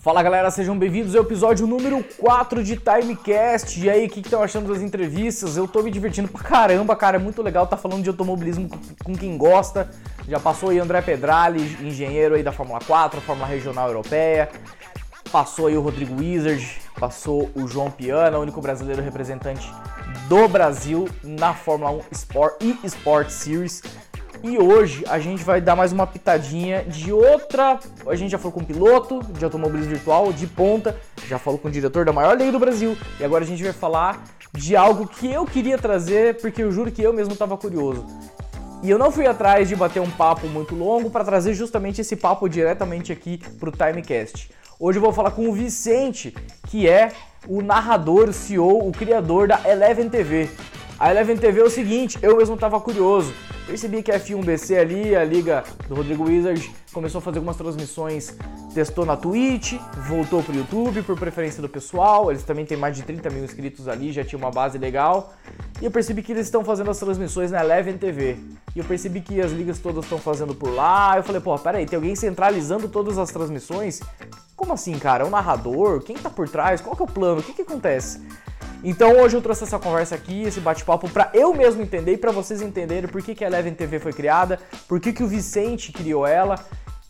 Fala galera, sejam bem-vindos ao episódio número 4 de Timecast. E aí, o que estão achando das entrevistas? Eu tô me divertindo pra caramba, cara, é muito legal tá falando de automobilismo com quem gosta. Já passou aí André Pedrali, engenheiro aí da Fórmula 4, Fórmula Regional Europeia. Passou aí o Rodrigo Wizard, passou o João Piana, o único brasileiro representante do Brasil na Fórmula 1 Sport e Sport Series. E hoje a gente vai dar mais uma pitadinha de outra. A gente já falou com um piloto de automobilismo virtual de ponta, já falou com o diretor da maior lei do Brasil, e agora a gente vai falar de algo que eu queria trazer, porque eu juro que eu mesmo estava curioso. E eu não fui atrás de bater um papo muito longo para trazer justamente esse papo diretamente aqui para o Timecast. Hoje eu vou falar com o Vicente, que é o narrador, o CEO, o criador da Eleven TV. A Eleven TV é o seguinte, eu mesmo estava curioso. Percebi que a F1BC ali, a liga do Rodrigo Wizard, começou a fazer algumas transmissões, testou na Twitch, voltou pro YouTube por preferência do pessoal. Eles também têm mais de 30 mil inscritos ali, já tinha uma base legal. E eu percebi que eles estão fazendo as transmissões na Eleven TV. E eu percebi que as ligas todas estão fazendo por lá. Eu falei, pô, peraí, tem alguém centralizando todas as transmissões? Como assim, cara? É um narrador? Quem tá por trás? Qual que é o plano? O que que acontece? Então hoje eu trouxe essa conversa aqui, esse bate-papo para eu mesmo entender e para vocês entenderem por que, que a Eleven TV foi criada, por que, que o Vicente criou ela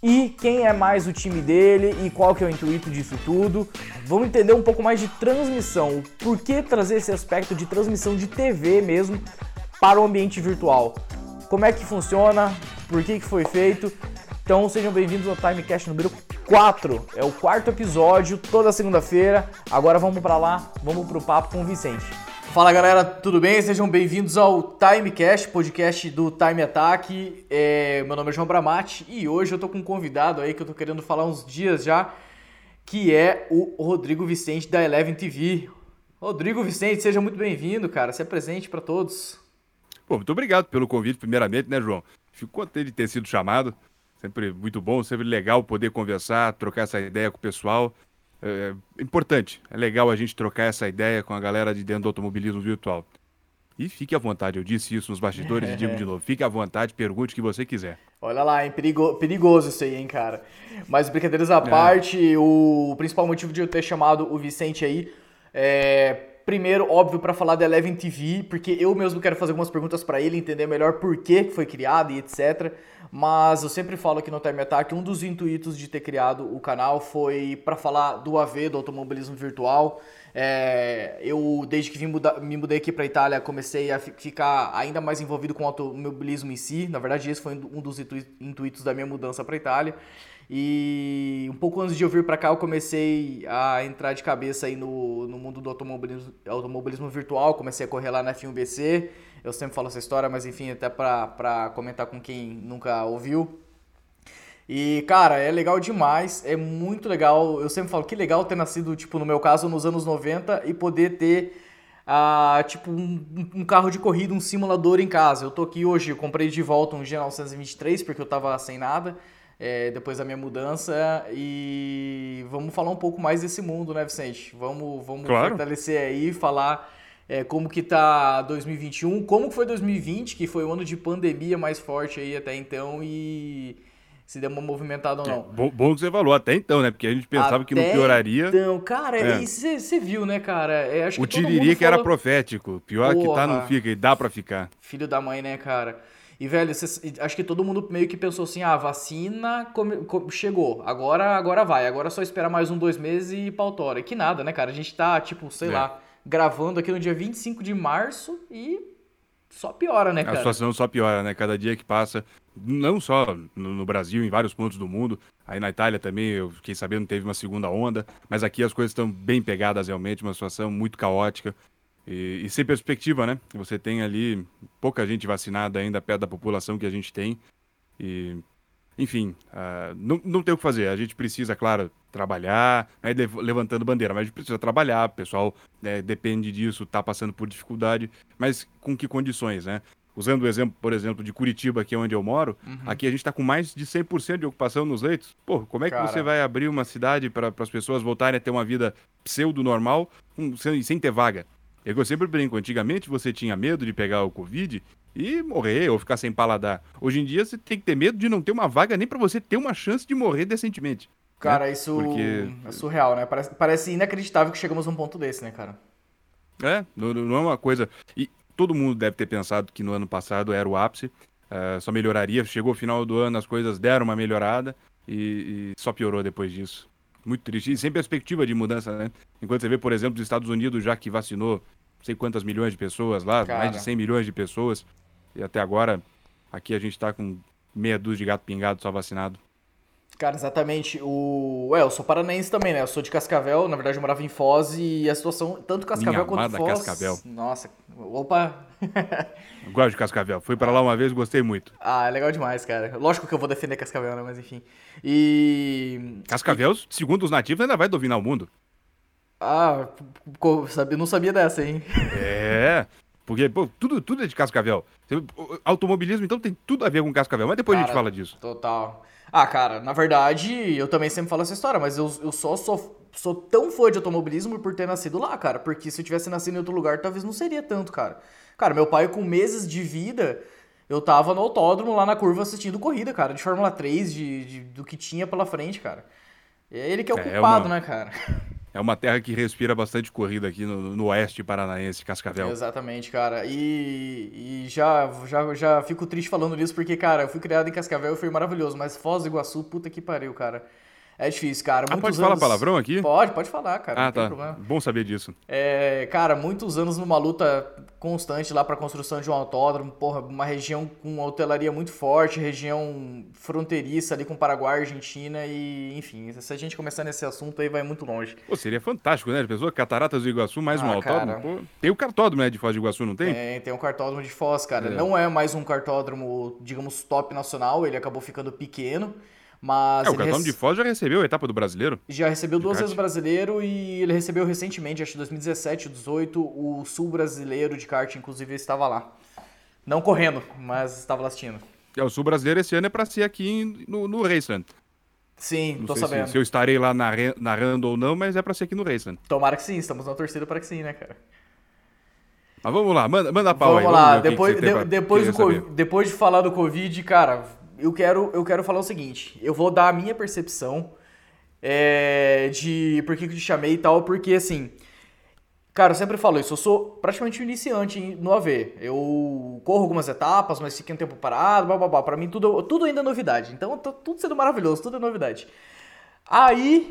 e quem é mais o time dele e qual que é o intuito disso tudo. Vamos entender um pouco mais de transmissão, por que trazer esse aspecto de transmissão de TV mesmo para o ambiente virtual. Como é que funciona, por que, que foi feito. Então sejam bem-vindos ao Timecast número 4. É o quarto episódio, toda segunda-feira. Agora vamos para lá, vamos pro papo com o Vicente. Fala galera, tudo bem? Sejam bem-vindos ao Timecast, podcast do Time Attack. É, meu nome é João Bramati e hoje eu tô com um convidado aí que eu tô querendo falar uns dias já, que é o Rodrigo Vicente da Eleven TV. Rodrigo Vicente, seja muito bem-vindo, cara. Se presente para todos. Pô, muito obrigado pelo convite, primeiramente, né, João? Fico contente de ter sido chamado. Sempre muito bom, sempre legal poder conversar, trocar essa ideia com o pessoal. É, é importante, é legal a gente trocar essa ideia com a galera de dentro do automobilismo virtual. E fique à vontade, eu disse isso nos bastidores e digo de novo. Fique à vontade, pergunte o que você quiser. Olha lá, hein? Perigo, perigoso isso aí, hein, cara. Mas brincadeiras à é. parte, o principal motivo de eu ter chamado o Vicente aí é. Primeiro, óbvio, para falar da Eleven TV, porque eu mesmo quero fazer algumas perguntas para ele, entender melhor por que foi criado e etc. Mas eu sempre falo aqui no Time Attack, um dos intuitos de ter criado o canal foi para falar do AV, do automobilismo virtual. É, eu, desde que vim muda, me mudei aqui para Itália, comecei a ficar ainda mais envolvido com o automobilismo em si. Na verdade, esse foi um dos intuitos da minha mudança para Itália. E um pouco antes de eu vir para cá, eu comecei a entrar de cabeça aí no, no mundo do automobilismo, automobilismo virtual. Comecei a correr lá na F1BC. Eu sempre falo essa história, mas enfim, até para comentar com quem nunca ouviu. E, cara, é legal demais, é muito legal. Eu sempre falo que legal ter nascido, tipo, no meu caso, nos anos 90 e poder ter, ah, tipo, um, um carro de corrida, um simulador em casa. Eu tô aqui hoje, eu comprei de volta um G923 porque eu tava sem nada. É, depois da minha mudança e vamos falar um pouco mais desse mundo, né, Vicente? Vamos, vamos claro. fortalecer aí, falar é, como que tá 2021, como que foi 2020, que foi o ano de pandemia mais forte aí até então e se deu uma movimentada ou não. É, bom, bom, que você falou, até então, né? Porque a gente pensava até que não pioraria. Então, cara, é. você viu, né, cara? É, acho o que Tiriri que era profético. Pior Porra, que tá, não fica, e dá pra ficar. Filho da mãe, né, cara? E, velho, acho que todo mundo meio que pensou assim, ah, a vacina come, chegou, agora agora vai, agora é só esperar mais um, dois meses e pautora. E que nada, né, cara? A gente tá, tipo, sei é. lá, gravando aqui no dia 25 de março e só piora, né, cara? A situação só piora, né? Cada dia que passa, não só no, Brasil, em vários pontos do mundo, aí na Itália também, eu fiquei sabendo teve uma segunda onda, mas aqui as coisas estão bem pegadas realmente, uma situação muito caótica e, e sem perspectiva, né? Você tem ali pouca gente vacinada ainda perto da população que a gente tem e enfim, uh, não, não tem o que fazer. A gente precisa, claro, trabalhar, né, levantando bandeira, mas a gente precisa trabalhar, o pessoal né, depende disso, está passando por dificuldade, mas com que condições, né? Usando o exemplo, por exemplo, de Curitiba, aqui é onde eu moro, uhum. aqui a gente está com mais de 100% de ocupação nos leitos. Pô, como é que Cara. você vai abrir uma cidade para as pessoas voltarem a ter uma vida pseudo-normal sem, sem ter vaga? É que eu sempre brinco, antigamente você tinha medo de pegar o Covid e morrer ou ficar sem paladar. Hoje em dia você tem que ter medo de não ter uma vaga nem para você ter uma chance de morrer decentemente. Cara, isso Porque... é surreal, né? Parece, parece inacreditável que chegamos a um ponto desse, né, cara? É, não, não é uma coisa. E todo mundo deve ter pensado que no ano passado era o ápice, uh, só melhoraria. Chegou o final do ano, as coisas deram uma melhorada e, e, só piorou depois disso. Muito triste. E sem perspectiva de mudança, né? Enquanto você vê, por exemplo, os Estados Unidos já que vacinou sei quantas milhões de pessoas lá, Cara. mais de 100 milhões de pessoas, e até agora aqui a gente tá com meia dúzia de gato pingado só vacinado. Cara, exatamente. O... Ué, eu sou paranaense também, né? Eu sou de Cascavel, na verdade eu morava em Foz e a situação, tanto Cascavel Minha quanto Foz... Cascavel. Nossa, opa! eu gosto de Cascavel. Fui para lá uma vez, gostei muito. Ah, é legal demais, cara. Lógico que eu vou defender Cascavel, né? Mas enfim. E... Cascavel, e... segundo os nativos, ainda vai dominar o mundo. Ah, não sabia dessa, hein? É... Porque, pô, tudo, tudo é de Cascavel. Automobilismo, então, tem tudo a ver com Cascavel. Mas depois Cara, a gente fala disso. Total. Ah, cara, na verdade, eu também sempre falo essa história, mas eu, eu só sou, sou tão fã de automobilismo por ter nascido lá, cara. Porque se eu tivesse nascido em outro lugar, talvez não seria tanto, cara. Cara, meu pai com meses de vida, eu tava no autódromo lá na curva assistindo corrida, cara, de Fórmula 3, de, de do que tinha pela frente, cara. É ele que é o é, culpado, é uma... né, cara? É uma terra que respira bastante corrida aqui no, no oeste paranaense, Cascavel. Exatamente, cara. E, e, já, já, já fico triste falando nisso porque, cara, eu fui criado em Cascavel e foi maravilhoso, mas Foz do Iguaçu, puta que pariu, cara. É difícil, cara. Ah, pode falar palavrão aqui? Pode, pode falar, cara. Ah, tá. Problema. Bom saber disso. É, cara, muitos anos numa luta constante lá para construção de um autódromo, porra, uma região com hotelaria muito forte, região fronteiriça ali com Paraguai, Argentina e, enfim, se a gente começar nesse assunto aí vai muito longe. Pô, seria fantástico, né? Pessoa Cataratas do Iguaçu, mais ah, um autódromo. Pô, tem o cartódromo, né, de Foz do Iguaçu, não tem? Tem, tem o cartódromo de Foz, cara. É. Não é mais um cartódromo, digamos, top nacional, ele acabou ficando pequeno. Mas é, o Cartão rece... de Foz já recebeu a etapa do brasileiro? Já recebeu duas vezes o brasileiro e ele recebeu recentemente, acho que 2017, 2018, o sul brasileiro de kart, inclusive estava lá. Não correndo, mas estava lá assistindo. É, o sul brasileiro esse ano é para ser aqui no, no Raceland. Sim, não tô sabendo. Se, se, eu estarei lá narrando ou não, mas é para ser aqui no Raceland. Tomara que sim, estamos na torcida para que sim, né, cara? Mas vamos lá, manda, manda a pau vamos aí. Lá. Vamos lá, depois, de, depois, do, depois de falar do Covid, cara, eu quero, eu quero falar o seguinte: eu vou dar a minha percepção é, de por que eu te chamei e tal, porque assim. Cara, eu sempre falo isso, eu sou praticamente um iniciante no AV. Eu corro algumas etapas, mas fiquei um tempo parado, blá blá blá. Pra mim tudo, tudo ainda é novidade. Então tá tudo sendo maravilhoso, tudo é novidade. Aí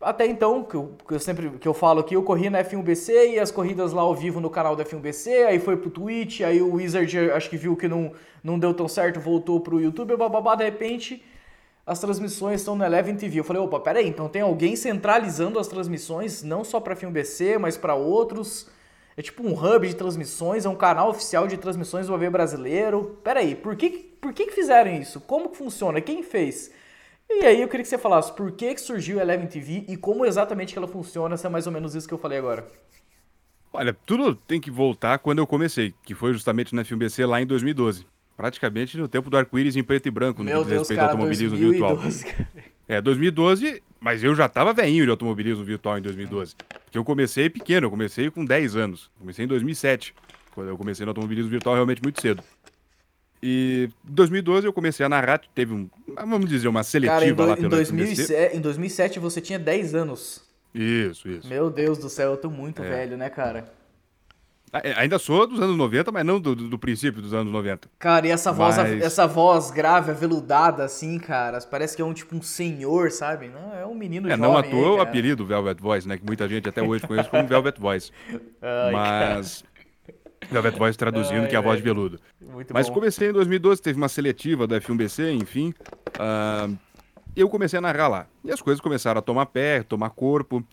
até então, que eu, que eu, sempre que eu falo aqui, eu corri na F1BC e as corridas lá ao vivo no canal da F1BC, aí foi pro Twitch, aí o Wizard acho que viu que não, não deu tão certo, voltou pro YouTube, bababá, de repente as transmissões estão no Eleven TV. Eu falei, opa, peraí, então tem alguém centralizando as transmissões, não só pra F1BC, mas para outros. É tipo um hub de transmissões, é um canal oficial de transmissões do AV brasileiro. Peraí, por que, por que, que fizeram isso? Como que funciona? Quem fez? E aí eu queria que você falasse por que, que surgiu a Eleven TV e como exatamente que ela funciona, se é mais ou menos isso que eu falei agora. Olha, tudo tem que voltar quando eu comecei, que foi justamente na FMBC lá em 2012. Praticamente no tempo do arco-íris em preto e branco, Meu no que diz respeito ao automobilismo 2012, virtual. Cara. É, 2012, mas eu já tava veinho de automobilismo virtual em 2012. Porque eu comecei pequeno, eu comecei com 10 anos. Comecei em 2007, quando eu comecei no automobilismo virtual realmente muito cedo. E em 2012 eu comecei a narrar, teve um, vamos dizer, uma seletiva Cara, do, lá pela em 2007, em 2007 você tinha 10 anos. Isso, isso. Meu Deus do céu, eu tô muito é. velho, né, cara? É, ainda sou dos anos 90, mas não do, do, princípio dos anos 90. Cara, e essa voz, mas... essa voz grave, aveludada, assim, cara, parece que é um tipo um senhor, sabe? Não, é um menino é, jovem. Não à toa o apelido Velvet Voice, né? Que muita gente até hoje conhece como Velvet Voice. Ai, mas. Cara. Velvet Voice traduzindo, ai, que é a voz de veludo. Muito Mas bom. comecei em 2012, teve uma seletiva da F1BC, enfim. Uh, eu comecei a narrar lá. E as coisas começaram a tomar pé, tomar corpo.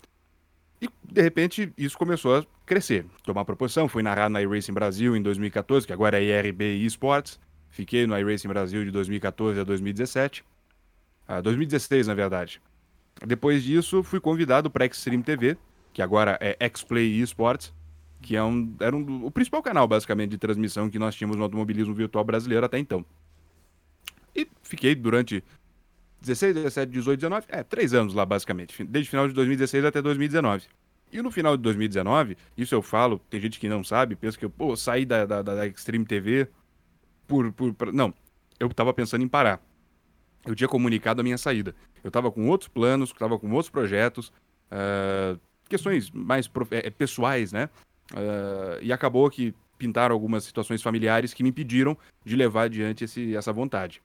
E, de repente, isso começou a crescer, tomar proporção. Fui narrar na iRacing Brasil em 2014, que agora é IRB Esports. Fiquei no iRacing Brasil de 2014 a 2017. Uh, 2016, na verdade. Depois disso, fui convidado para Extreme TV, que agora é X-Play Esports que é um, era um, o principal canal, basicamente, de transmissão que nós tínhamos no automobilismo virtual brasileiro até então. E fiquei durante 16, 17, 18, 19, é, três anos lá, basicamente, desde final de 2016 até 2019. E no final de 2019, isso eu falo, tem gente que não sabe, pensa que eu, pô, saí da, da, da Extreme TV por, por, por... Não, eu tava pensando em parar. eu tinha comunicado a minha saída. Eu estava com outros planos, estava com outros projetos, uh, questões mais é, pessoais, né? Uh, e acabou que pintaram algumas situações familiares que me impediram de levar adiante esse, essa vontade.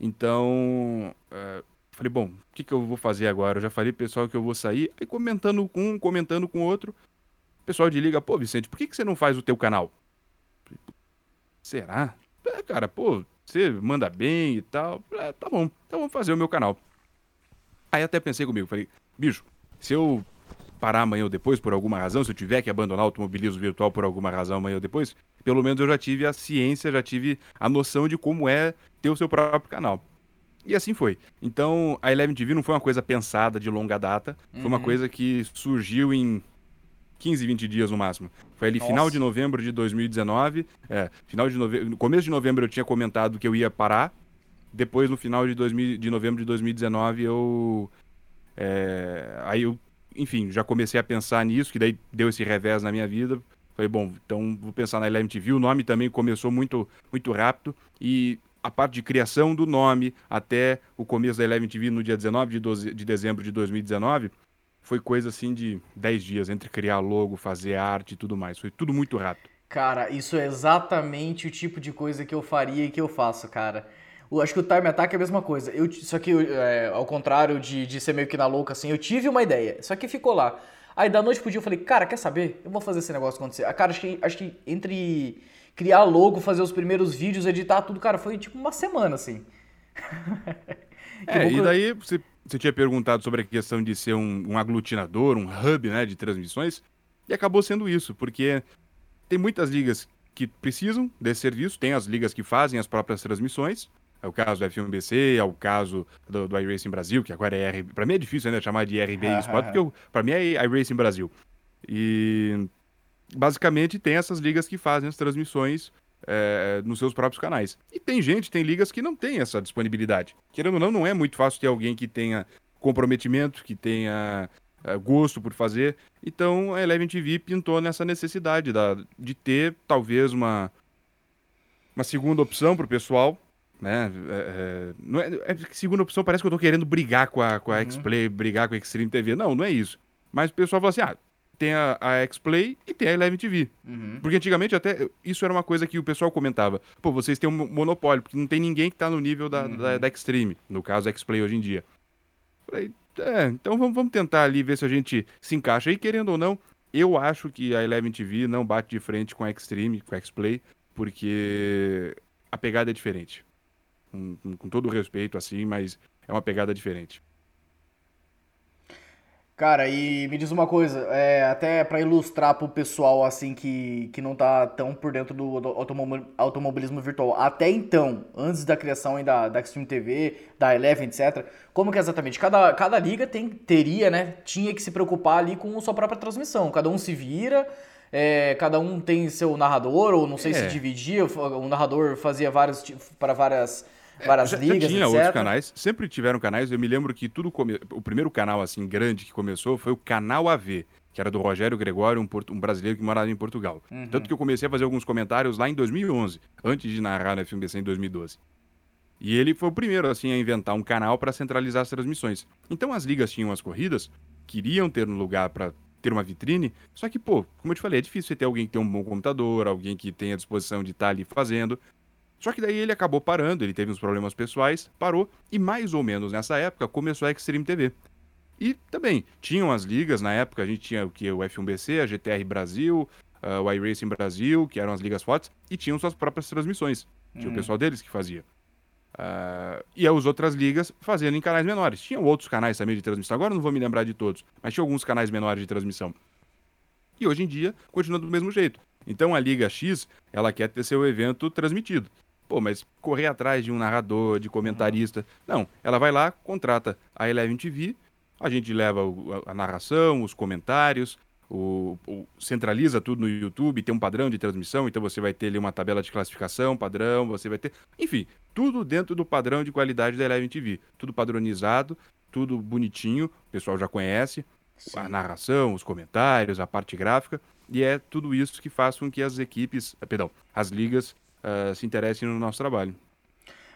Então, uh, falei, bom, o que, que eu vou fazer agora? Eu já falei pessoal que eu vou sair, aí comentando com um, comentando com outro, o pessoal de liga, pô, Vicente, por que, que você não faz o teu canal? Será? É, cara, pô, você manda bem e tal. É, tá bom, então vamos fazer o meu canal. Aí até pensei comigo, falei, bicho, se eu parar amanhã ou depois, por alguma razão, se eu tiver que abandonar o automobilismo virtual por alguma razão amanhã ou depois, pelo menos eu já tive a ciência, já tive a noção de como é ter o seu próprio canal. E assim foi. Então, a Eleven TV não foi uma coisa pensada de longa data, uhum. foi uma uhum. coisa que surgiu em 15, 20 dias no máximo. Foi ali Nossa. final de novembro de 2019. É, final de novembro. No começo de novembro eu tinha comentado que eu ia parar. Depois, no final de, 2000, de novembro de 2019, eu. É, aí eu, enfim, já comecei a pensar nisso, que daí deu esse revés na minha vida. Falei, bom, então vou pensar na Eleven TV. O nome também começou muito, muito rápido. E a parte de criação do nome até o começo da Eleven TV no dia 19 de, 12, de dezembro de 2019 foi coisa assim de 10 dias entre criar logo, fazer arte e tudo mais. Foi tudo muito rápido. Cara, isso é exatamente o tipo de coisa que eu faria e que eu faço, cara. Eu acho que o Time Attack é a mesma coisa. Eu, só que, é, ao contrário de, de ser meio que na louca, assim, eu tive uma ideia, só que ficou lá. Aí da noite pro dia eu falei, cara, quer saber? Eu vou fazer esse negócio acontecer. Cara, acho que, acho que entre criar logo, fazer os primeiros vídeos, editar tudo, cara, foi tipo uma semana, assim. é, e daí você você tinha perguntado sobre a questão de ser um, um aglutinador, um hub né, de transmissões, e acabou sendo isso, porque tem muitas ligas que precisam desse serviço, tem as ligas que fazem as próprias transmissões, é o caso do F1BC, é o caso do, do iRacing Brasil, que agora é R. Para mim é difícil ainda chamar de RB Sport, porque para mim é iRacing Brasil. E basicamente tem essas ligas que fazem as transmissões é, nos seus próprios canais. E tem gente, tem ligas que não tem essa disponibilidade. Querendo ou não, não é muito fácil ter alguém que tenha comprometimento, que tenha é, gosto por fazer. Então a Eleven TV pintou nessa necessidade da, de ter talvez uma, uma segunda opção para o pessoal. Né? É, é, não é, é, segunda opção parece que eu estou querendo brigar com a, com a uhum. X-Play, brigar com a Extreme TV. Não, não é isso. Mas o pessoal fala assim: ah, tem a, a X-Play e tem a Eleven TV. Uhum. Porque antigamente até isso era uma coisa que o pessoal comentava. Pô, vocês têm um monopólio, porque não tem ninguém que tá no nível da, uhum. da, da Extreme, no caso X-Play hoje em dia. Falei, é, então vamos, vamos tentar ali ver se a gente se encaixa. E querendo ou não, eu acho que a Eleven TV não bate de frente com a Extreme, com a X-Play, porque a pegada é diferente. Com, com, com todo o respeito, assim, mas é uma pegada diferente. Cara, e me diz uma coisa, é, até para ilustrar pro pessoal assim que, que não tá tão por dentro do, do automobilismo virtual, até então, antes da criação da, da Extreme TV, da Eleven, etc., como que é exatamente? Cada, cada liga tem, teria, né, tinha que se preocupar ali com a sua própria transmissão, cada um se vira, é, cada um tem seu narrador, ou não sei é. se dividia, o narrador fazia vários para várias várias já, ligas, já tinha etc. outros canais, sempre tiveram canais. Eu me lembro que tudo come... o primeiro canal assim grande que começou foi o canal AV, que era do Rogério Gregório, um, um brasileiro que morava em Portugal. Uhum. Tanto que eu comecei a fazer alguns comentários lá em 2011, antes de narrar na FMBC em 2012. E ele foi o primeiro assim a inventar um canal para centralizar as transmissões. Então as ligas tinham as corridas, queriam ter um lugar para ter uma vitrine, só que, pô, como eu te falei, é difícil você ter alguém que tem um bom computador, alguém que tenha disposição de estar tá ali fazendo. Só que daí ele acabou parando, ele teve uns problemas pessoais, parou, e mais ou menos nessa época começou a Extreme TV. E também, tinham as ligas, na época a gente tinha o que? O F1BC, a GTR Brasil, uh, o iRacing Brasil, que eram as ligas fortes, e tinham suas próprias transmissões. Tinha o hum. pessoal deles que fazia. Uh, e as outras ligas fazendo em canais menores. Tinham outros canais também de transmissão, agora não vou me lembrar de todos, mas tinha alguns canais menores de transmissão. E hoje em dia continua do mesmo jeito. Então a Liga X, ela quer ter seu evento transmitido. Pô, mas correr atrás de um narrador, de comentarista. Não, ela vai lá, contrata a Eleven TV, a gente leva a, a narração, os comentários, o, o, centraliza tudo no YouTube, tem um padrão de transmissão, então você vai ter ali uma tabela de classificação, padrão, você vai ter. Enfim, tudo dentro do padrão de qualidade da Eleven TV. Tudo padronizado, tudo bonitinho, o pessoal já conhece. Sim. A narração, os comentários, a parte gráfica. E é tudo isso que faz com que as equipes, perdão, as ligas uh, se interessem no nosso trabalho.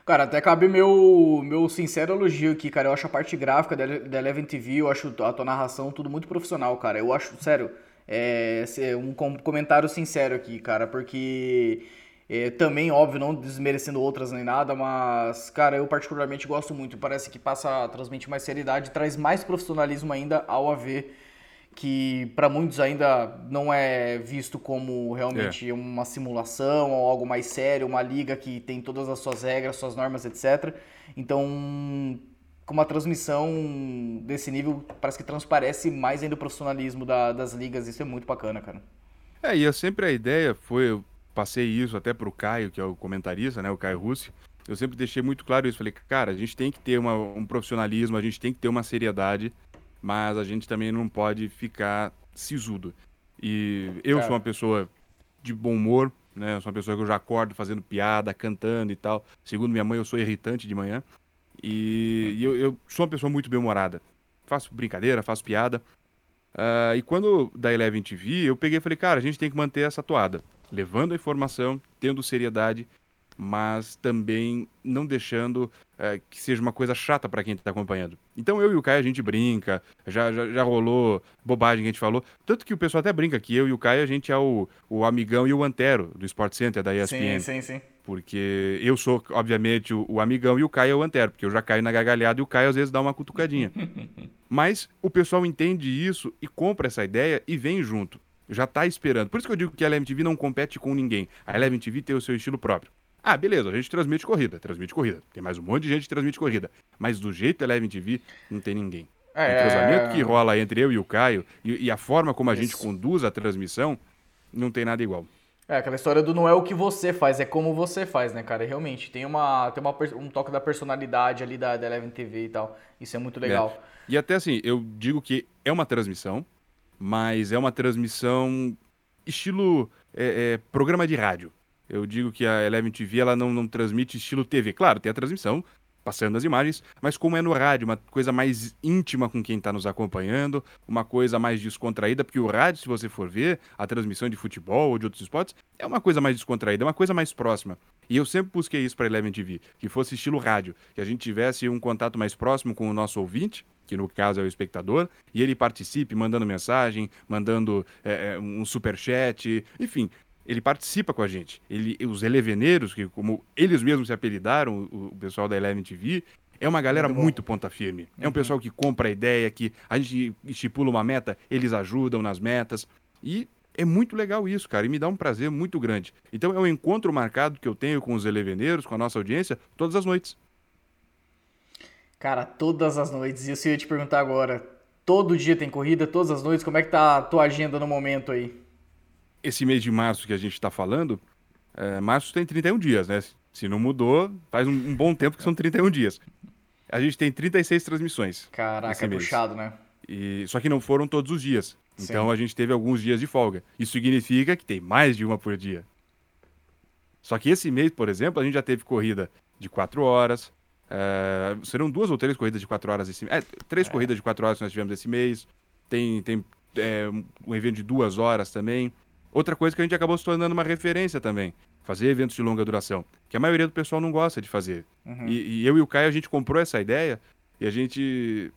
Cara, até cabe meu, meu sincero elogio aqui, cara. Eu acho a parte gráfica da, Eleven TV, eu acho a tua narração tudo muito profissional, cara. Eu acho, sério, é, um comentário sincero aqui, cara, porque é, também, óbvio, não desmerecendo outras nem nada, mas, cara, eu particularmente gosto muito. Parece que passa a transmitir mais seriedade, traz mais profissionalismo ainda ao AV que para muitos ainda não é visto como realmente é. uma simulação ou algo mais sério, uma liga que tem todas as suas regras, suas normas, etc. Então, com uma transmissão desse nível, parece que transparece mais ainda o profissionalismo da, das ligas. Isso é muito bacana, cara. É, e eu sempre a ideia foi, eu passei isso até pro Caio, que é o comentarista, né, o Caio Russi. Eu sempre deixei muito claro isso. Falei, cara, a gente tem que ter uma, um profissionalismo, a gente tem que ter uma seriedade mas a gente também não pode ficar sisudo. E eu sou uma pessoa de bom humor, né? Eu sou uma pessoa que eu já acordo fazendo piada, cantando e tal. Segundo minha mãe, eu sou irritante de manhã. E, e eu, eu, sou uma pessoa muito bem-humorada. Faço brincadeira, faço piada. Uh, e quando da Eleven TV, eu peguei e falei, cara, a gente tem que manter essa toada. Levando a informação, tendo seriedade mas também não deixando é, que seja uma coisa chata para quem está acompanhando. Então eu e o Caio a gente brinca, já, já, já, rolou bobagem que a gente falou. Tanto que o pessoal até brinca que eu e o Caio a gente é o, o amigão e o antero do Sport Center da ESPN. Sim, sim, sim. Porque eu sou, obviamente, o, o amigão e o Caio é o antero, porque eu já caio na gargalhada e o Caio às vezes dá uma cutucadinha. Mas o pessoal entende isso e compra essa ideia e vem junto. Já está esperando. Por isso que eu digo que a Eleven TV não compete com ninguém. A Eleven TV tem o seu estilo próprio. Ah, beleza, a gente transmite corrida, transmite corrida. Tem mais um monte de gente que transmite corrida. Mas do jeito Eleven TV, não tem ninguém. É... O entrosamento que rola entre eu e o Caio e, e a forma como a Isso. gente conduz a transmissão, não tem nada igual. É, aquela história do não é o que você faz, é como você faz, né, cara? realmente, tem, uma, tem uma, um toque da personalidade ali da, da Eleven TV e tal. Isso é muito legal. É. E até assim, eu digo que é uma transmissão, mas é uma transmissão estilo é, é, programa de rádio. Eu digo que a Eleven TV ela não, não transmite estilo TV. Claro, tem a transmissão, passando as imagens, mas como é no rádio, uma coisa mais íntima com quem está nos acompanhando, uma coisa mais descontraída, porque o rádio, se você for ver, a transmissão de futebol ou de outros esportes, é uma coisa mais descontraída, é uma coisa mais próxima. E eu sempre busquei isso para Eleven TV, que fosse estilo rádio, que a gente tivesse um contato mais próximo com o nosso ouvinte, que no caso é o espectador, e ele participe mandando mensagem, mandando é, um super chat, enfim, ele participa com a gente. Ele, os eleveneiros, que como eles mesmos se apelidaram, o, o pessoal da Eleven TV, é uma galera muito, muito ponta firme. É um uhum. pessoal que compra a ideia, que a gente estipula uma meta, eles ajudam nas metas. E é muito legal isso, cara, e me dá um prazer muito grande. Então é um encontro marcado que eu tenho com os eleveneiros, com a nossa audiência, todas as noites. Cara, todas as noites. E eu ia te perguntar agora, todo dia tem corrida, todas as noites, como é que tá a tua agenda no momento aí? Esse mês de março que a gente está falando, é, março tem 31 dias, né? Se não mudou, faz um, um, bom tempo que são 31 dias. A gente tem 36 transmissões. Caraca, é puxado, né? E, só que não foram todos os dias. Então Sim. a gente teve alguns dias de folga. Isso significa que tem mais de uma por dia. Só que esse mês, por exemplo, a gente já teve corrida de 4 horas. É, serão duas ou três corridas de 4 horas esse mês. É, três é. corridas de 4 horas que nós tivemos esse mês. Tem, tem é, um evento de duas horas também. Outra coisa que a gente acabou se tornando uma referência também, fazer eventos de longa duração, que a maioria do pessoal não gosta de fazer. Uhum. E, e, eu e o Caio, a gente comprou essa ideia e a gente.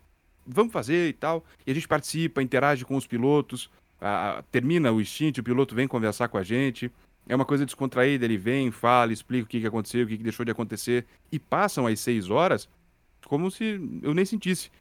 Vamos fazer e tal. E a gente participa, interage com os pilotos, a, a, termina o stint, o piloto vem conversar com a gente. É uma coisa descontraída, ele vem, fala, explica o que, que aconteceu, o que, que deixou de acontecer. E passam as seis horas como se eu nem sentisse.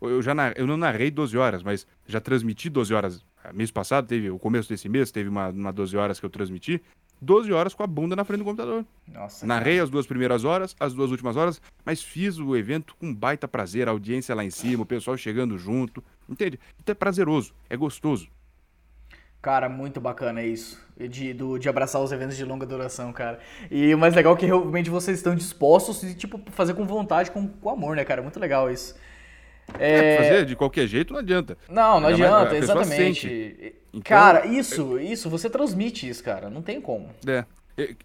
Eu já eu não narrei 12 horas, mas já transmiti 12 horas mês passado, teve o começo desse mês, teve uma, uma 12 horas que eu transmiti. 12 horas com a bunda na frente do computador. Nossa. Narrei cara. as duas primeiras horas, as duas últimas horas, mas fiz o evento com baita prazer, a audiência lá em cima, o pessoal chegando junto. Entende? Então é prazeroso, é gostoso. Cara, muito bacana isso. De, do, de abraçar os eventos de longa duração, cara. E o mais legal é que realmente vocês estão dispostos e, tipo, fazer com vontade, com, com amor, né, cara? Muito legal isso. É... fazer de qualquer jeito não adianta. Não, não adianta, exatamente. Então, cara, isso, isso, você transmite isso, cara. Não tem como. É.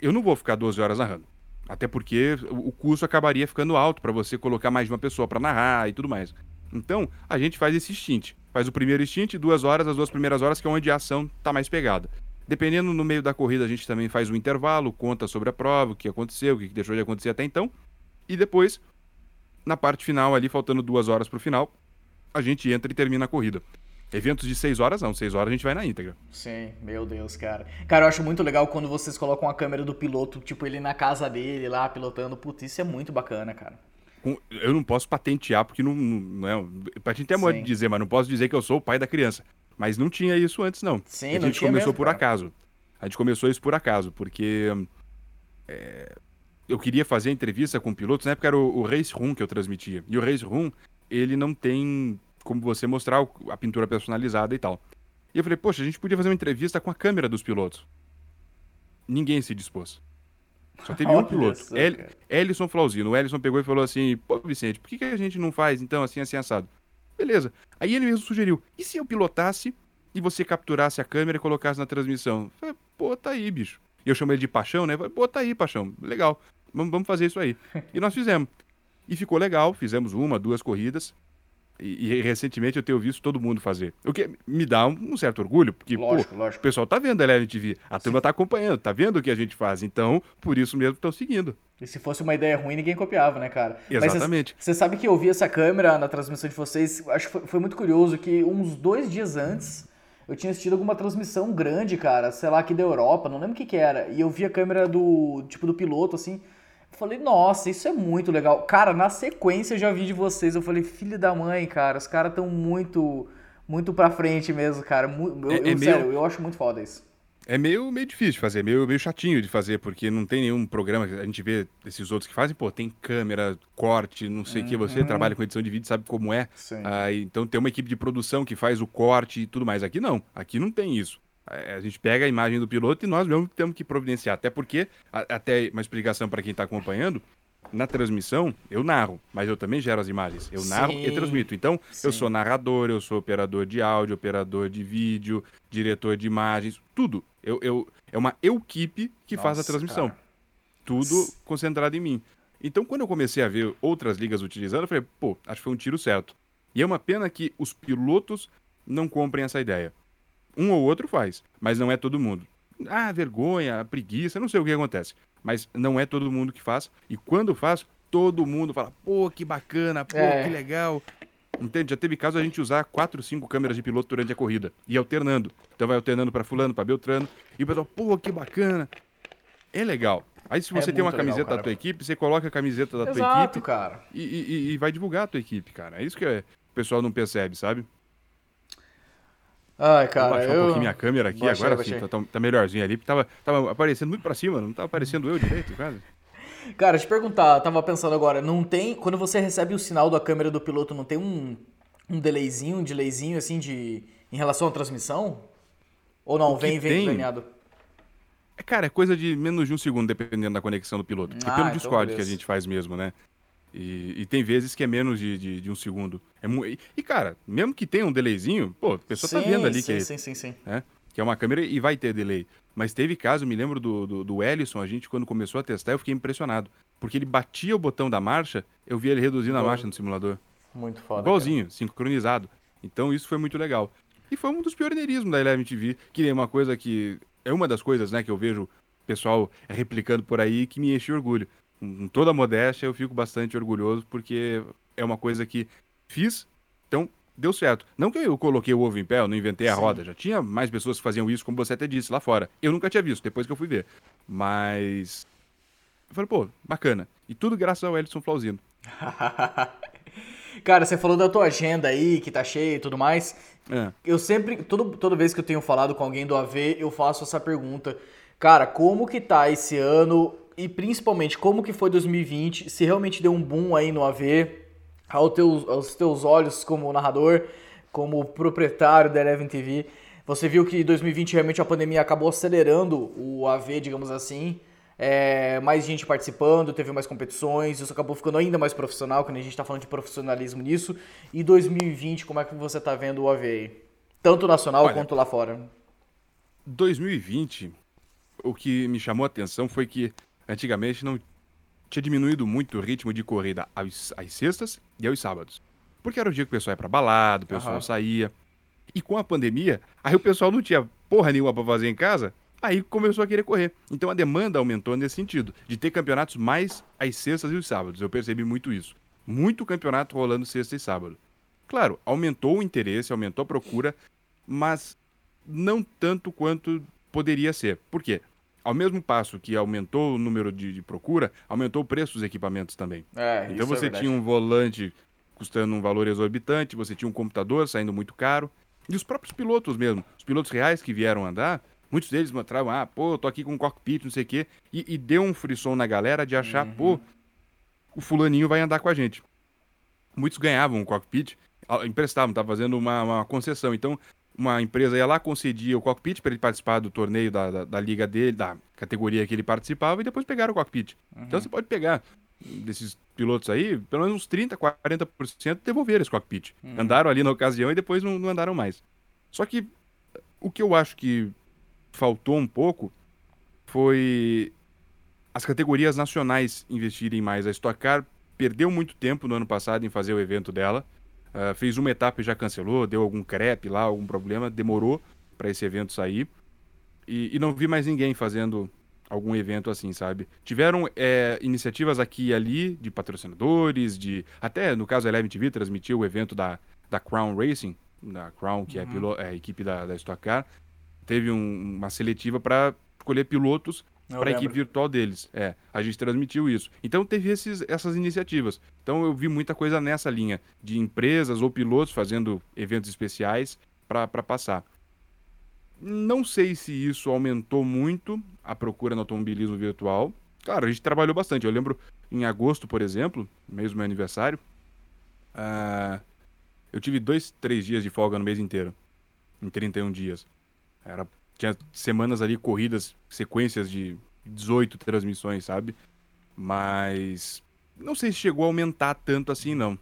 Eu não vou ficar 12 horas narrando. Até porque o custo acabaria ficando alto para você colocar mais de uma pessoa para narrar e tudo mais. Então, a gente faz esse stint. Faz o primeiro stint, duas horas, as duas primeiras horas, que é onde a ação tá mais pegada. Dependendo, no meio da corrida, a gente também faz um intervalo, conta sobre a prova, o que aconteceu, o que deixou de acontecer até então. E depois, na parte final ali, faltando duas horas pro final, a gente entra e termina a corrida. Eventos de seis horas, não. Seis horas a gente vai na íntegra. Sim, meu Deus, cara. Cara, eu acho muito legal quando vocês colocam a câmera do piloto, tipo, ele na casa dele lá, pilotando. Putz, isso é muito bacana, cara. Eu não posso patentear, porque não, não é. Patentear é modo de dizer, mas não posso dizer que eu sou o pai da criança. Mas não tinha isso antes, não. Sim, a gente começou mesmo, por cara. acaso. A gente começou isso por acaso, porque é, eu queria fazer entrevista com pilotos, na época era o, o Race Room que eu transmitia. E o Race Room, ele não tem como você mostrar a pintura personalizada e tal. E eu falei, poxa, a gente podia fazer uma entrevista com a câmera dos pilotos. Ninguém se dispôs. Só teve um piloto, El cara. Ellison Flauzino. O Ellison pegou e falou assim, pô, Vicente, por que, que a gente não faz, então, assim, assim, assado? Beleza. Aí ele mesmo sugeriu, e se eu pilotasse e você capturasse a câmera e colocasse na transmissão? Eu falei, pô, tá aí, bicho. E eu chamei ele de Paixão, né? Falei, pô, tá aí, Paixão. Legal. Vamos, vamos fazer isso aí. E nós fizemos. E ficou legal, fizemos uma, duas corridas. E, e recentemente eu tenho visto todo mundo fazer. O que me dá um, um certo orgulho, porque, Lógico, pô, lógico. o pessoal tá vendo a Eleven TV, a turma tá acompanhando, tá vendo o que a gente faz. Então, por isso mesmo estão seguindo. E se fosse uma ideia ruim, ninguém copiava, né, cara? Exatamente. Você sabe que eu vi essa câmera na transmissão de vocês, acho que foi, foi muito curioso que uns dois dias antes eu tinha assistido alguma transmissão grande, cara, sei lá, aqui da Europa, não lembro o que que era. E eu vi a câmera do, tipo, do piloto, assim. Falei, nossa, isso é muito legal. Cara, na sequência eu já vi de vocês, eu falei, filho da mãe, cara, os caras estão muito, muito pra frente mesmo, cara. Eu, É- é eu, meio- sério, eu acho muito foda isso. É meio, meio difícil de fazer, meio, meio chatinho de fazer, porque não tem nenhum programa que a gente vê esses outros que fazem, pô, tem câmera, corte, não sei o que. Você trabalha com edição de vídeo, sabe como é. Ah, então tem uma equipe de produção que faz o corte e tudo mais. Aqui não, aqui não tem isso. É, A gente pega a imagem do piloto e nós mesmos temos que providenciar. Até porque, a- até uma explicação para quem está acompanhando, na transmissão eu narro, mas eu também gero as imagens. Eu narro e Sim. transmito. Então, eu Sim. sou narrador, eu sou operador de áudio, operador de vídeo, diretor de imagens, tudo. Eu, eu, é uma equipe que faz a Nossa, transmissão. cara. Tudo concentrado em mim. Então, quando eu comecei a ver outras ligas utilizando, eu falei, pô, acho que foi um tiro certo. E é uma pena que os pilotos não comprem essa ideia. Um ou outro faz, mas não é todo mundo. Ah, vergonha, preguiça, não sei o que acontece. Mas não é todo mundo que faz. E quando faz, todo mundo fala, pô, que bacana, pô, É. que legal. Entende? Já teve caso a gente usar quatro, cinco câmeras de piloto durante a corrida. E alternando. Então vai alternando para fulano, para Beltrano. E o pessoal, pô, que bacana. É legal. Aí se É você tem uma legal, camiseta cara. da tua equipe, você coloca a camiseta da tua Exato, equipe cara. e, e- e vai divulgar a tua equipe, cara. É isso que é- o pessoal não percebe, sabe? Ai, Vou cara, baixar um eu... pouquinho minha câmera aqui, Baixei, agora sim, baixei. tá, tá melhorzinho ali, porque tava, tava aparecendo muito pra cima, não tava aparecendo eu direito, quase. Cara, te perguntar, tava pensando agora, não tem. Quando você recebe o sinal da câmera do piloto, não tem um, um delayzinho, um delayzinho assim de. em relação à transmissão? Ou não, vem, vem planeado? É, cara, é coisa de menos de um segundo, dependendo da conexão do piloto. Ah, pelo então Discord que a beleza. gente faz mesmo, né? E, e tem vezes que é menos de, de, de um segundo. É e, e, cara, mesmo que tenha um delayzinho, pô, a pessoa tá Sim, vendo ali sim, que, sim, sim, sim. né? que é uma câmera e vai ter delay. Mas teve caso, me lembro do, do, do Ellison, a gente quando começou a testar, eu fiquei impressionado. Porque ele batia o botão da marcha, eu via ele reduzindo a marcha no simulador. Muito foda. Igualzinho, sincronizado. Então isso foi muito legal. E foi um dos pioneirismos da Eleven TV, que é uma coisa que. É uma das coisas, né, que eu vejo o pessoal replicando por aí que me enche de orgulho. Com toda a modéstia, eu fico bastante orgulhoso, porque é uma coisa que fiz, então deu certo. Não que eu coloquei o ovo em pé, eu não inventei a Sim. roda. Já tinha mais pessoas que faziam isso, como você até disse, lá fora. Eu nunca tinha visto, depois que eu fui ver. Mas. Eu falei, pô, bacana. E tudo graças ao Edson Flauzino. Cara, você falou da tua agenda aí, que tá cheia e tudo mais. É. Eu sempre, todo, toda vez que eu tenho falado com alguém do AV, eu faço essa pergunta. Cara, como que tá esse ano e principalmente como que foi 2020? Se realmente deu um boom aí no AV, ao teus, aos teus olhos como narrador, como proprietário da Eleven TV. Você viu que 2020 realmente a pandemia acabou acelerando o AV, digamos assim. É, mais gente participando, teve mais competições, isso acabou ficando ainda mais profissional, quando a gente tá falando de profissionalismo nisso. E 2020, como é que você tá vendo o AV aí? Tanto nacional Olha, quanto lá fora. 2020, o que me chamou a atenção foi que antigamente não tinha diminuído muito o ritmo de corrida às, às sextas e aos sábados. Porque era o dia que o pessoal ia pra balada, o pessoal Aham. saía. E com a pandemia, aí o pessoal não tinha porra nenhuma pra fazer em casa, aí começou a querer correr. Então a demanda aumentou nesse sentido, de ter campeonatos mais às sextas e os sábados. Eu percebi muito isso. Muito campeonato rolando sexta e sábado. Claro, aumentou o interesse, aumentou a procura, mas não tanto quanto poderia ser. Por quê? Ao mesmo passo que aumentou o número de, de procura, aumentou o preço dos equipamentos também. É, então isso você é tinha um volante custando um valor exorbitante, você tinha um computador saindo muito caro. E os próprios pilotos mesmo, os pilotos reais que vieram andar, muitos deles mostravam, ah, pô, tô aqui com um cockpit, não sei o quê, e, e deu um frisson na galera de achar, Uhum. pô, o fulaninho vai andar com a gente. Muitos ganhavam um cockpit, emprestavam, tava fazendo uma, uma concessão. Então, uma empresa ia lá, concedia o cockpit para ele participar do torneio da, da, da liga dele, da categoria que ele participava, e depois pegaram o cockpit. Então você pode pegar desses pilotos aí, pelo menos uns 30, 40% devolveram esse cockpit. Andaram ali na ocasião e depois não, não andaram mais. Só que o que eu acho que faltou um pouco foi as categorias nacionais investirem mais. A Stock Car perdeu muito tempo no ano passado em fazer o evento dela. Ah, fez uma etapa e já cancelou, deu algum crepe lá, algum problema, demorou para esse evento sair. E, e não vi mais ninguém fazendo algum evento assim, sabe? Tiveram é, iniciativas aqui e ali de patrocinadores, de. Até no caso a Eleven TV transmitiu o evento da, da Crown Racing, da Crown, que é, a pilo- é a equipe da, da Stock Car. Teve um- uma seletiva para escolher pilotos para a equipe virtual deles. É, a gente transmitiu isso. Então teve esses, essas iniciativas. Então eu vi muita coisa nessa linha de empresas ou pilotos fazendo eventos especiais para passar. Não sei se isso aumentou muito a procura no automobilismo virtual. Claro, a gente trabalhou bastante. Eu lembro em agosto, por exemplo, mês do meu aniversário, ah, eu tive dois, três dias de folga no mês inteiro, em 31 dias. Era, tinha semanas ali corridas, sequências de 18 transmissões, sabe? Mas não sei se chegou a aumentar tanto assim, não.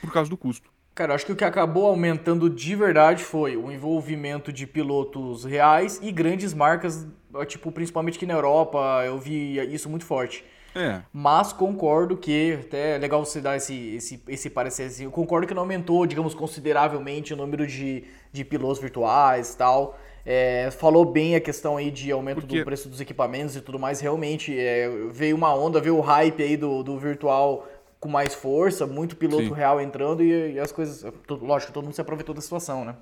Por causa do custo. Cara, acho que o que acabou aumentando de verdade foi o envolvimento de pilotos reais e grandes marcas, tipo, principalmente aqui na Europa, eu vi isso muito forte. É, Mas concordo que, até é legal você dar esse, esse, esse parecer assim, eu concordo que não aumentou, digamos, consideravelmente o número de, de pilotos virtuais e tal. É, falou bem a questão aí de aumento Porque- do preço dos equipamentos e tudo mais. Realmente, é, veio uma onda, veio o hype aí do, do virtual com mais força, muito piloto Sim. real entrando e, e as coisas... Lógico, todo mundo se aproveitou da situação, né?